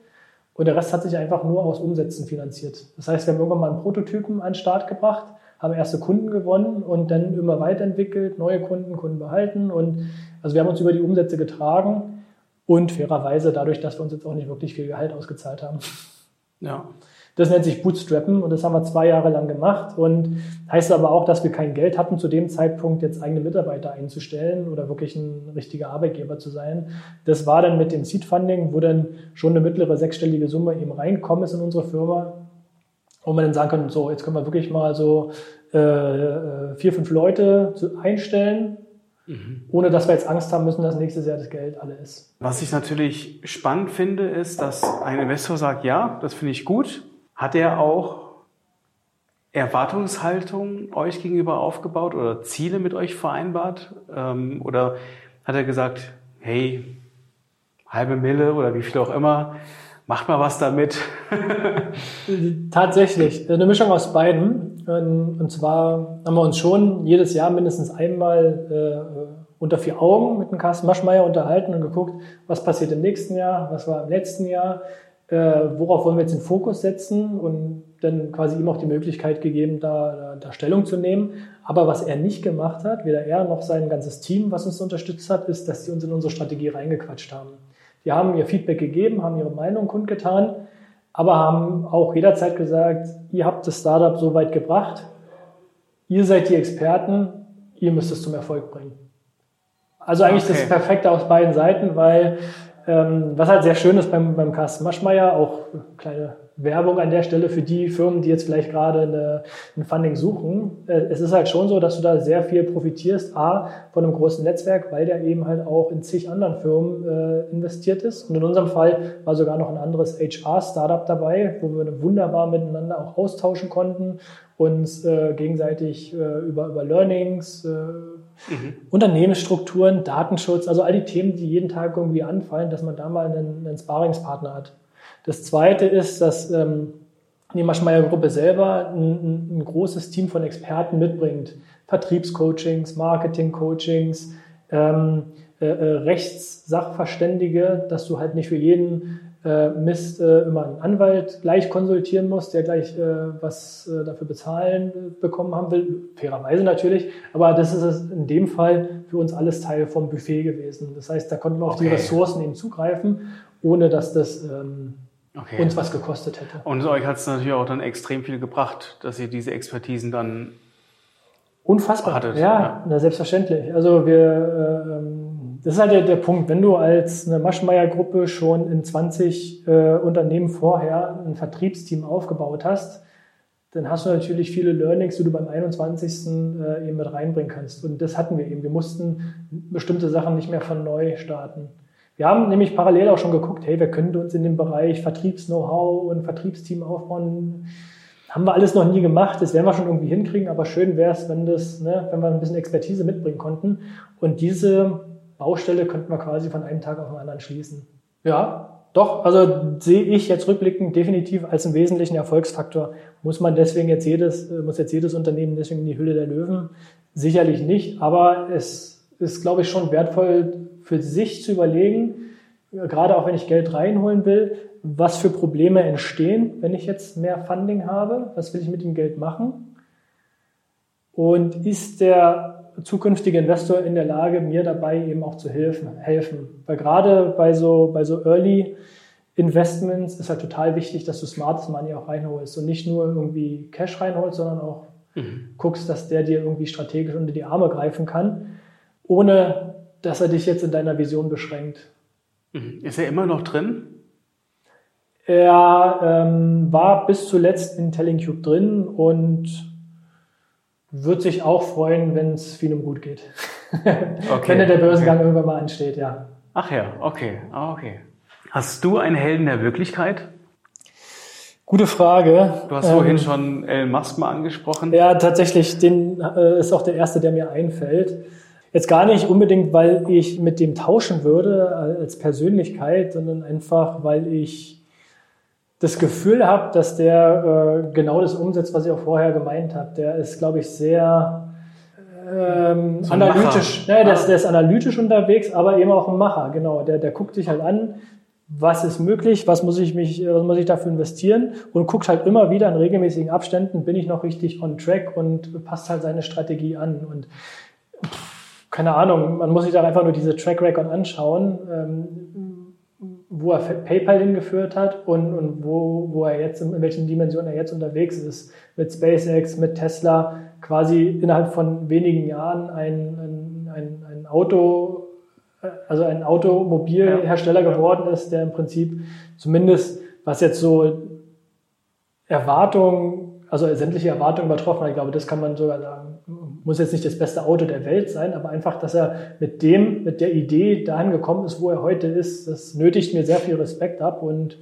A: Und der Rest hat sich einfach nur aus Umsätzen finanziert. Das heißt, wir haben irgendwann mal einen Prototypen an den Start gebracht, haben erste Kunden gewonnen und dann immer weiterentwickelt, neue Kunden, Kunden behalten. Und also wir haben uns über die Umsätze getragen und fairerweise dadurch, dass wir uns jetzt auch nicht wirklich viel Gehalt ausgezahlt haben. Ja. Das nennt sich Bootstrappen und das haben wir zwei Jahre lang gemacht und heißt aber auch, dass wir kein Geld hatten, zu dem Zeitpunkt jetzt eigene Mitarbeiter einzustellen oder wirklich ein richtiger Arbeitgeber zu sein. Das war dann mit dem Seed Funding, wo dann schon eine mittlere sechsstellige Summe eben reinkommen ist in unsere Firma wo man dann sagen kann, so, jetzt können wir wirklich mal so äh, vier, fünf Leute einstellen, Mhm. Ohne dass wir jetzt Angst haben müssen, dass nächstes Jahr das Geld alle ist.
C: Was ich natürlich spannend finde, ist, dass ein Investor sagt, ja, das finde ich gut. Hat er auch Erwartungshaltung euch gegenüber aufgebaut oder Ziele mit euch vereinbart? Ähm, oder hat er gesagt, hey, halbe Mille oder wie viel auch immer, macht mal was damit? [laughs]
A: Tatsächlich, eine Mischung aus beiden. Ähm, und zwar haben wir uns schon jedes Jahr mindestens einmal äh, unter vier Augen mit dem Carsten Maschmeyer unterhalten und geguckt, was passiert im nächsten Jahr, was war im letzten Jahr, äh, worauf wollen wir jetzt den Fokus setzen und dann quasi ihm auch die Möglichkeit gegeben, da, da, da Stellung zu nehmen. Aber was er nicht gemacht hat, weder er noch sein ganzes Team, was uns unterstützt hat, ist, dass sie uns in unsere Strategie reingequatscht haben. Die haben ihr Feedback gegeben, haben ihre Meinung kundgetan aber haben auch jederzeit gesagt, ihr habt das Startup so weit gebracht, ihr seid die Experten, ihr müsst es zum Erfolg bringen. Also eigentlich okay. das Perfekte aus beiden Seiten, weil was halt sehr schön ist beim, beim Carsten Maschmeyer, auch kleine Werbung an der Stelle für die Firmen, die jetzt vielleicht gerade eine, ein Funding suchen. Äh, es ist halt schon so, dass du da sehr viel profitierst, A, von einem großen Netzwerk, weil der eben halt auch in zig anderen Firmen äh, investiert ist. Und in unserem Fall war sogar noch ein anderes HR-Startup dabei, wo wir wunderbar miteinander auch austauschen konnten, uns äh, gegenseitig äh, über, über Learnings, äh, mhm. Unternehmensstrukturen, Datenschutz, also all die Themen, die jeden Tag irgendwie anfallen, dass man da mal einen, einen Sparingspartner hat. Das Zweite ist, dass ähm, die Maschmeyer-Gruppe selber ein, ein, großes Team von Experten mitbringt. Vertriebscoachings, Marketing-Coachings, ähm, äh, äh, Rechtssachverständige, dass du halt nicht für jeden äh, Mist äh, immer einen Anwalt gleich konsultieren musst, der gleich äh, was äh, dafür bezahlen äh, bekommen haben will. Fairerweise natürlich, aber das ist in dem Fall für uns alles Teil vom Buffet gewesen. Das heißt, da konnten wir auf okay. die Ressourcen eben zugreifen, ohne dass das ähm, okay. uns was gekostet hätte.
C: Und euch hat es natürlich auch dann extrem viel gebracht, dass ihr diese Expertisen dann
A: Unfassbar. Hattet. Ja, ja. selbstverständlich. Also wir, äh, das ist halt der, der Punkt, wenn du als eine Maschmeyer-Gruppe schon in 20 äh, Unternehmen vorher ein Vertriebsteam aufgebaut hast, dann hast du natürlich viele Learnings, die du beim 21. Äh, eben mit reinbringen kannst. Und das hatten wir eben. Wir mussten bestimmte Sachen nicht mehr von neu starten. Wir haben nämlich parallel auch schon geguckt, hey, wir könnten uns in dem Bereich Vertriebs-Know-how und Vertriebsteam aufbauen. Haben wir alles noch nie gemacht, das werden wir schon irgendwie hinkriegen, aber schön wäre es, wenn, ne, wenn wir ein bisschen Expertise mitbringen konnten. Und diese Baustelle könnten wir quasi von einem Tag auf den anderen schließen. Ja, doch, also sehe ich jetzt rückblickend definitiv als einen wesentlichen Erfolgsfaktor. Muss man deswegen jetzt jedes, muss jetzt jedes Unternehmen deswegen in die Hülle der Löwen? Sicherlich nicht, aber es ist, glaube ich, schon wertvoll, für sich zu überlegen, gerade auch wenn ich Geld reinholen will, was für Probleme entstehen, wenn ich jetzt mehr Funding habe, was will ich mit dem Geld machen und ist der zukünftige Investor in der Lage, mir dabei eben auch zu helfen. helfen. Weil gerade bei so, bei so Early Investments ist halt total wichtig, dass du smartes Money auch reinholst und nicht nur irgendwie Cash reinholst, sondern auch mhm. guckst, dass der dir irgendwie strategisch unter die Arme greifen kann, ohne dass er dich jetzt in deiner Vision beschränkt.
C: Mhm. Ist er immer noch drin?
A: Er ähm, war bis zuletzt in Tellingcube drin und wird sich auch freuen, wenn es vielem gut geht. [laughs] Okay. wenn der Börsengang okay. irgendwann mal ansteht, ja.
C: Ach ja, okay, ah, okay. Hast du einen Helden der Wirklichkeit?
A: Gute Frage.
C: Du hast vorhin ähm, schon Elon Musk mal angesprochen.
A: Ja, tatsächlich, den äh, ist auch der erste, der mir einfällt. Jetzt gar nicht unbedingt, weil ich mit dem tauschen würde als Persönlichkeit, sondern einfach, weil ich das Gefühl habe, dass der äh, genau das umsetzt, was ich auch vorher gemeint habe. Der ist, glaube ich, sehr ähm, so analytisch. Ja, der, ist, der ist analytisch unterwegs, aber eben auch ein Macher. Genau, der, der guckt sich halt an, was ist möglich, was muss ich mich, was muss ich dafür investieren und guckt halt immer wieder in regelmäßigen Abständen, bin ich noch richtig on track und passt halt seine Strategie an. Und pff, keine Ahnung, man muss sich da einfach nur diese Track Record anschauen, ähm, wo er PayPal hingeführt hat und, und wo, wo er jetzt, in welchen Dimensionen er jetzt unterwegs ist. Mit SpaceX, mit Tesla, quasi innerhalb von wenigen Jahren ein, ein, ein Auto, also ein Automobilhersteller geworden ist, der im Prinzip zumindest, was jetzt so Erwartungen also sämtliche Erwartungen übertroffen hat. Ich glaube, das kann man sogar sagen. Muss jetzt nicht das beste Auto der Welt sein, aber einfach, dass er mit dem, mit der Idee dahin gekommen ist, wo er heute ist, das nötigt mir sehr viel Respekt ab und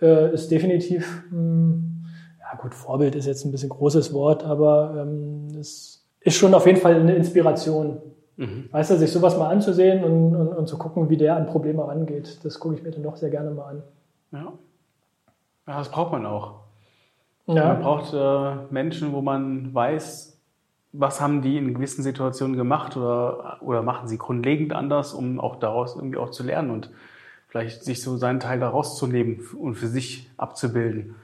A: äh, ist definitiv, mh, hm, ja gut, Vorbild ist jetzt ein bisschen großes Wort, aber ähm, es ist schon auf jeden Fall eine Inspiration. Mhm. Weißt du, sich sowas mal anzusehen und, und, und zu gucken, wie der an Probleme rangeht, das gucke ich mir dann doch sehr gerne mal an.
C: Ja. Ja, das braucht man auch. Ja. Man braucht äh, Menschen, wo man weiß, was haben die in gewissen Situationen gemacht oder, oder machen sie grundlegend anders, um auch daraus irgendwie auch zu lernen und vielleicht sich so seinen Teil daraus zu nehmen und für sich abzubilden.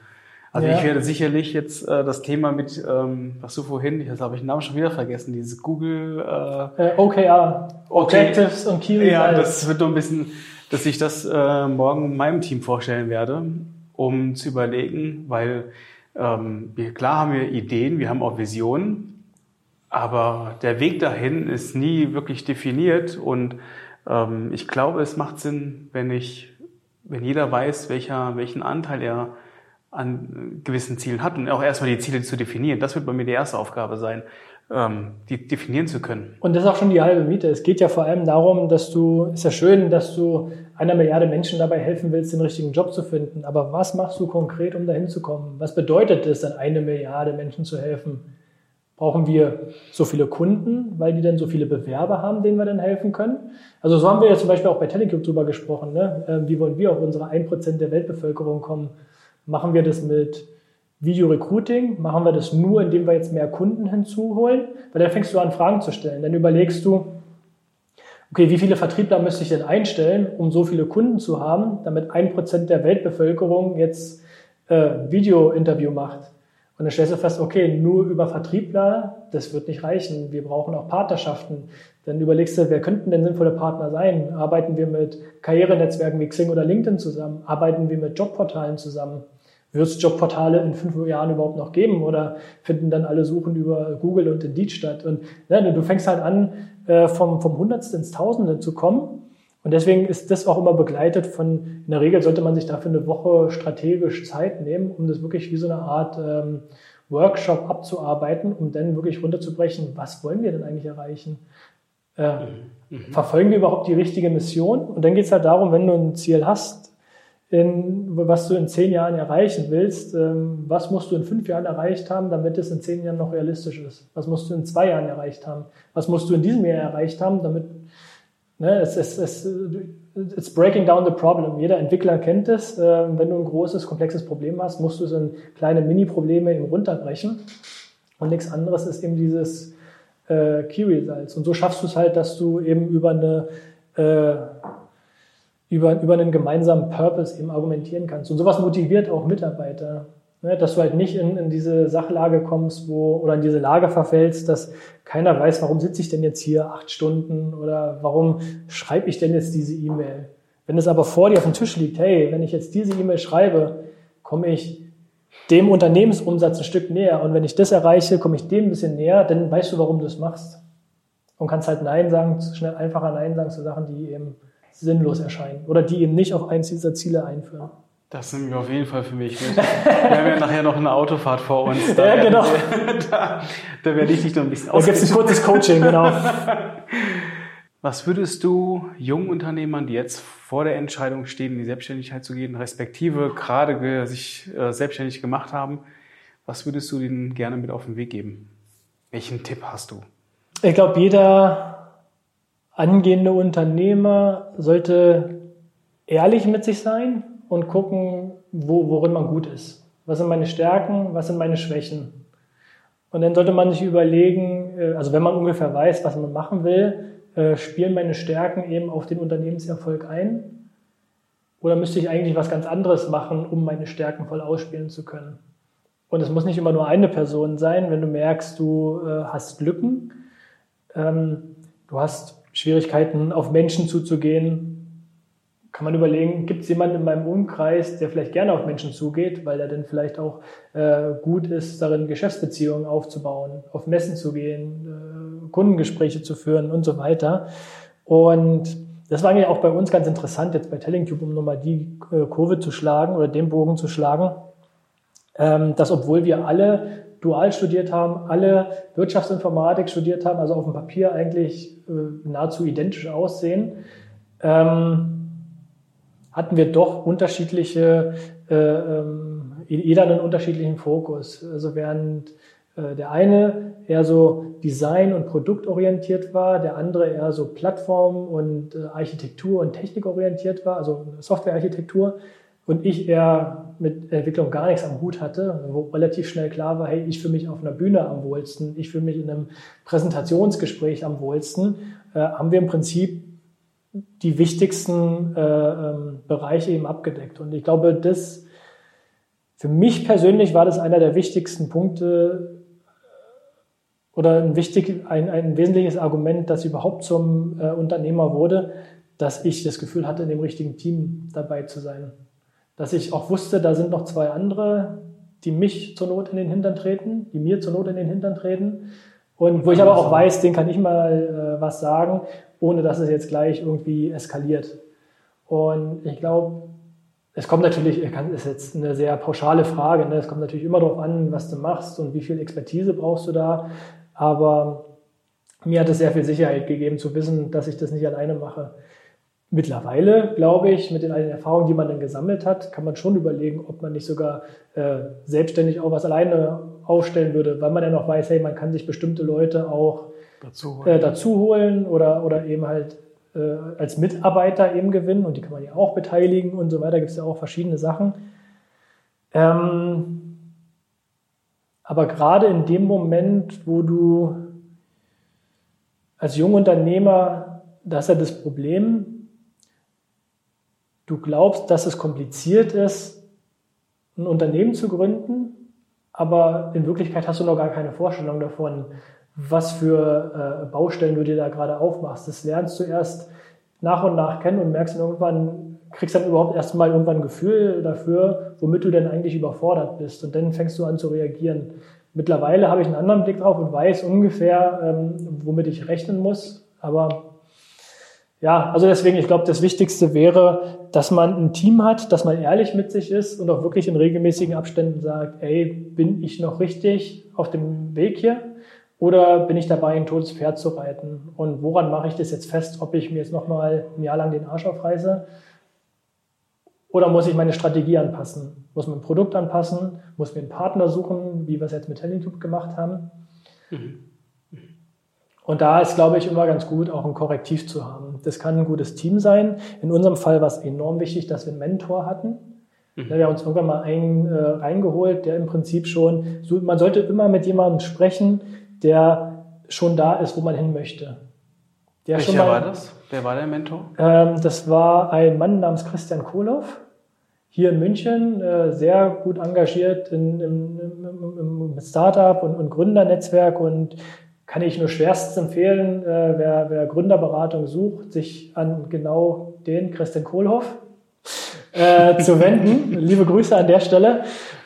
C: Also ja. ich werde sicherlich jetzt äh, das Thema mit, ähm, was du vorhin, jetzt habe ich den Namen schon wieder vergessen, dieses Google
A: äh, äh, OKR, Objectives
C: und Key Results. Ja, das wird nur ein bisschen, dass ich das äh, morgen meinem Team vorstellen werde, um zu überlegen, weil ähm, wir, klar haben wir Ideen, wir haben auch Visionen, aber der Weg dahin ist nie wirklich definiert und ähm, ich glaube, es macht Sinn, wenn ich, wenn jeder weiß, welcher, welchen Anteil er an gewissen Zielen hat und auch erstmal die Ziele zu definieren. Das wird bei mir die erste Aufgabe sein, ähm, die definieren zu können.
A: Und das ist auch schon die halbe Miete. Es geht ja vor allem darum, dass du, ist ja schön, dass du einer Milliarde Menschen dabei helfen willst, den richtigen Job zu finden. Aber was machst du konkret, um dahin zu kommen? Was bedeutet es, an eine Milliarde Menschen zu helfen? Brauchen wir so viele Kunden, weil die dann so viele Bewerber haben, denen wir dann helfen können? Also so haben wir ja zum Beispiel auch bei Telecube drüber gesprochen. Ne? Ähm, wie wollen wir auf unsere 1% der Weltbevölkerung kommen? Machen wir das mit Video Recruiting? Machen wir das nur, indem wir jetzt mehr Kunden hinzuholen? Weil dann fängst du an, Fragen zu stellen. Dann überlegst du, okay, wie viele Vertriebler müsste ich denn einstellen, um so viele Kunden zu haben, damit ein Prozent der Weltbevölkerung jetzt äh, Video-Interview macht? Und dann stellst du fest, okay, nur über Vertriebler, das wird nicht reichen. Wir brauchen auch Partnerschaften. Dann überlegst du, wer könnten denn sinnvolle Partner sein? Arbeiten wir mit Karrierenetzwerken wie Xing oder LinkedIn zusammen? Arbeiten wir mit Jobportalen zusammen? Wird es Jobportale in fünf Jahren überhaupt noch geben oder finden dann alle Suchen über Google und Indeed statt? Und ne, du fängst halt an, äh, vom, vom Hundertste ins Tausende zu kommen. Und deswegen ist das auch immer begleitet von, in der Regel sollte man sich dafür eine Woche strategisch Zeit nehmen, um das wirklich wie so eine Art ähm, Workshop abzuarbeiten, um dann wirklich runterzubrechen, was wollen wir denn eigentlich erreichen? Äh, mhm. Verfolgen wir überhaupt die richtige Mission? Und dann geht es halt darum, wenn du ein Ziel hast, in, was du in zehn Jahren erreichen willst, ähm, was musst du in fünf Jahren erreicht haben, damit es in zehn Jahren noch realistisch ist? Was musst du in zwei Jahren erreicht haben? Was musst du in diesem Jahr erreicht haben, damit ne, es, es, es, breaking down the problem. Jeder Entwickler kennt es. Äh, wenn du ein großes, komplexes Problem hast, musst du es in kleine Mini-Probleme runterbrechen. Und nichts anderes ist eben dieses äh, Key Results. Und so schaffst du es halt, dass du eben über eine äh, über, über einen gemeinsamen Purpose eben argumentieren kannst. Und sowas motiviert auch Mitarbeiter. Ne, dass du halt nicht in, in diese Sachlage kommst, wo, oder in diese Lage verfällst, dass keiner weiß, warum sitze ich denn jetzt hier acht Stunden oder warum schreibe ich denn jetzt diese E-Mail. Wenn es aber vor dir auf dem Tisch liegt, hey, wenn ich jetzt diese E-Mail schreibe, komme ich dem Unternehmensumsatz ein Stück näher. Und wenn ich das erreiche, komme ich dem ein bisschen näher, dann weißt du, warum du es machst. Und kannst halt Nein sagen, schnell einfacher Nein sagen zu Sachen, die eben sinnlos erscheinen oder die eben nicht auf eins dieser Ziele einführen.
C: Das nehmen wir auf jeden Fall für mich mit. Wir haben ja nachher noch eine Autofahrt vor uns.
A: Da ja, genau.
C: Wir, [laughs] da, da, werde ich dich noch ein bisschen
A: Da gibt es ein kurzes Coaching, genau. [laughs]
C: Was würdest du jungen Unternehmern, die jetzt vor der Entscheidung stehen, in die Selbstständigkeit zu gehen, respektive gerade sich äh, selbstständig gemacht haben, was würdest du denen gerne mit auf den Weg geben? Welchen Tipp hast du?
A: Ich glaube, jeder angehende Unternehmer sollte ehrlich mit sich sein und gucken, wo, worin man gut ist. Was sind meine Stärken, was sind meine Schwächen? Und dann sollte man sich überlegen, äh, also wenn man ungefähr weiß, was man machen will, äh, spielen meine Stärken eben auf den Unternehmenserfolg ein? Oder müsste ich eigentlich was ganz anderes machen, um meine Stärken voll ausspielen zu können? Und es muss nicht immer nur eine Person sein, wenn du merkst, du äh, hast Lücken. Ähm, du hast Schwierigkeiten, auf Menschen zuzugehen. Kann man überlegen, gibt es jemanden in meinem Umkreis, der vielleicht gerne auf Menschen zugeht, weil er dann vielleicht auch äh, gut ist, darin Geschäftsbeziehungen aufzubauen, auf Messen zu gehen, äh, Kundengespräche zu führen und so weiter. Und das war eigentlich auch bei uns ganz interessant, jetzt bei TellingTube, um nochmal die äh, Kurve zu schlagen oder den Bogen zu schlagen, ähm, dass obwohl wir alle dual studiert haben, alle Wirtschaftsinformatik studiert haben, also auf dem Papier eigentlich äh, nahezu identisch aussehen, ähm, hatten wir doch unterschiedliche, äh, ähm, jeder einen unterschiedlichen Fokus. Also während äh, der eine eher so design- und produktorientiert war, der andere eher so Plattform- und äh, Architektur- und Technikorientiert war, also Softwarearchitektur, und ich eher mit Entwicklung gar nichts am Hut hatte, wo relativ schnell klar war, hey, ich fühle mich auf einer Bühne am wohlsten, ich fühle mich in einem Präsentationsgespräch am wohlsten, äh, haben wir im Prinzip die wichtigsten äh, ähm, Bereiche eben abgedeckt. Und ich glaube, das für mich persönlich war das einer der wichtigsten Punkte äh, oder ein, wichtig, ein, ein wesentliches Argument, das überhaupt zum äh, Unternehmer wurde, dass ich das Gefühl hatte, in dem richtigen Team dabei zu sein dass ich auch wusste, da sind noch zwei andere, die mich zur Not in den Hintern treten, die mir zur Not in den Hintern treten. Und wo ich aber auch weiß, den kann ich mal äh, was sagen, ohne dass es jetzt gleich irgendwie eskaliert. Und ich glaube, es kommt natürlich, das ist jetzt eine sehr pauschale Frage, ne? es kommt natürlich immer darauf an, was du machst und wie viel Expertise brauchst du da. Aber mir hat es sehr viel Sicherheit gegeben zu wissen, dass ich das nicht alleine mache. Mittlerweile, glaube ich, mit den Erfahrungen, die man dann gesammelt hat, kann man schon überlegen, ob man nicht sogar äh, selbstständig auch was alleine aufstellen würde, weil man ja noch weiß, hey, man kann sich bestimmte Leute auch dazu holen, äh, dazu holen oder, oder eben halt äh, als Mitarbeiter eben gewinnen und die kann man ja auch beteiligen und so weiter. Gibt es ja auch verschiedene Sachen. Ähm, aber gerade in dem Moment, wo du als Jungunternehmer, das ist ja das Problem, du glaubst, dass es kompliziert ist, ein Unternehmen zu gründen, aber in Wirklichkeit hast du noch gar keine Vorstellung davon, was für äh, Baustellen du dir da gerade aufmachst. Das lernst du erst nach und nach kennen und merkst dann irgendwann, kriegst dann überhaupt erst mal irgendwann ein Gefühl dafür, womit du denn eigentlich überfordert bist. Und dann fängst du an zu reagieren. Mittlerweile habe ich einen anderen Blick drauf und weiß ungefähr, ähm, womit ich rechnen muss. Aber ja, also deswegen, ich glaube, das Wichtigste wäre, dass man ein Team hat, dass man ehrlich mit sich ist und auch wirklich in regelmäßigen Abständen sagt, ey, bin ich noch richtig auf dem Weg hier? Oder bin ich dabei, ein totes Pferd zu reiten? Und woran mache ich das jetzt fest, ob ich mir jetzt nochmal ein Jahr lang den Arsch aufreiße? Oder muss ich meine Strategie anpassen? Muss mein Produkt anpassen? Muss mir einen Partner suchen, wie wir es jetzt mit Tellingtube gemacht haben? Mhm. Und da ist, glaube ich, immer ganz gut, auch ein Korrektiv zu haben. Das kann ein gutes Team sein. In unserem Fall war es enorm wichtig, dass wir einen Mentor hatten. Mhm. Wir haben uns irgendwann mal einen äh, reingeholt, der im Prinzip schon, so, man sollte immer mit jemandem sprechen, der schon da ist, wo man hin möchte.
C: Der Welcher mal, war das? Wer war der Mentor?
A: Ähm, das war ein Mann namens Christian Kohloff, hier in München, äh, sehr gut engagiert in, im, im, im Startup und, und Gründernetzwerk und kann ich nur schwerstens empfehlen, äh, wer, wer Gründerberatung sucht, sich an genau den Christian Kohlhoff äh, zu wenden. [laughs] Liebe Grüße an der Stelle,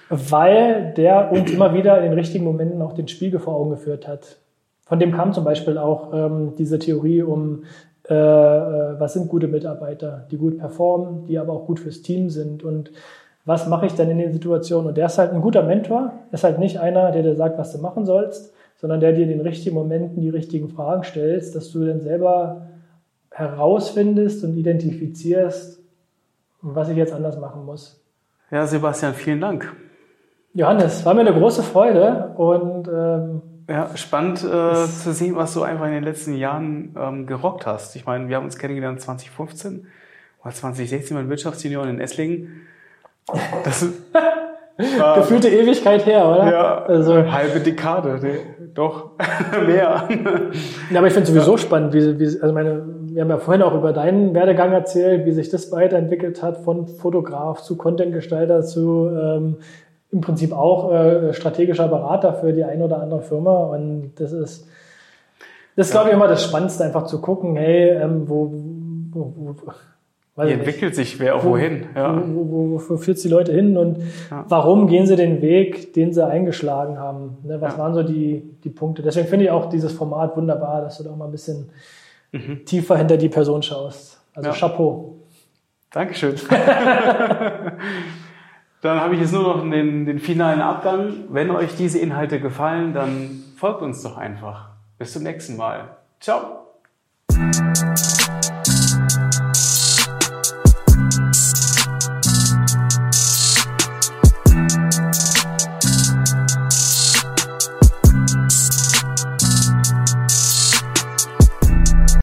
A: weil der uns immer wieder in den richtigen Momenten auch den Spiegel vor Augen geführt hat. Von dem kam zum Beispiel auch ähm, diese Theorie um, äh, äh, was sind gute Mitarbeiter, die gut performen, die aber auch gut fürs Team sind und was mache ich denn in den Situationen? Und der ist halt ein guter Mentor, ist halt nicht einer, der dir sagt, was du machen sollst, sondern der dir in den richtigen Momenten die richtigen Fragen stellst, dass du dann selber herausfindest und identifizierst, was ich jetzt anders machen muss.
C: Ja, Sebastian, vielen Dank.
A: Johannes, war mir eine große Freude und ähm,
C: ja, spannend äh, zu sehen, was du einfach in den letzten Jahren ähm, gerockt hast. Ich meine, wir haben uns kennengelernt 2015 oder 2016 mein Wirtschaftsjunior in Esslingen.
A: Das [laughs] war, Gefühlte Ewigkeit her, oder?
C: Ja, also, halbe Dekade, nee, doch, [laughs] mehr.
A: Ja, aber ich finde sowieso spannend, wie, wie, also meine, wir haben ja vorhin auch über deinen Werdegang erzählt, wie sich das weiterentwickelt hat, von Fotograf zu Contentgestalter zu ähm, im Prinzip auch äh, strategischer Berater für die eine oder andere Firma. Und das ist, das ist, ja. glaube ich, immer das Spannendste, einfach zu gucken, hey, ähm, wo, wo, wo
C: Wie entwickelt sich wer auch wo, wohin?
A: Ja. Wo, wo, wo, führt die Leute hin und ja. warum gehen sie den Weg, den sie eingeschlagen haben? Ne, was ja. waren so die, die Punkte? Deswegen finde ich auch dieses Format wunderbar, dass du da auch mal ein bisschen mhm. tiefer hinter die Person schaust. Also Chapeau.
C: Dankeschön. [laughs] Dann habe ich jetzt nur noch den, den finalen Abgang. Wenn euch diese Inhalte gefallen, dann folgt uns doch einfach. Bis zum nächsten Mal. Ciao.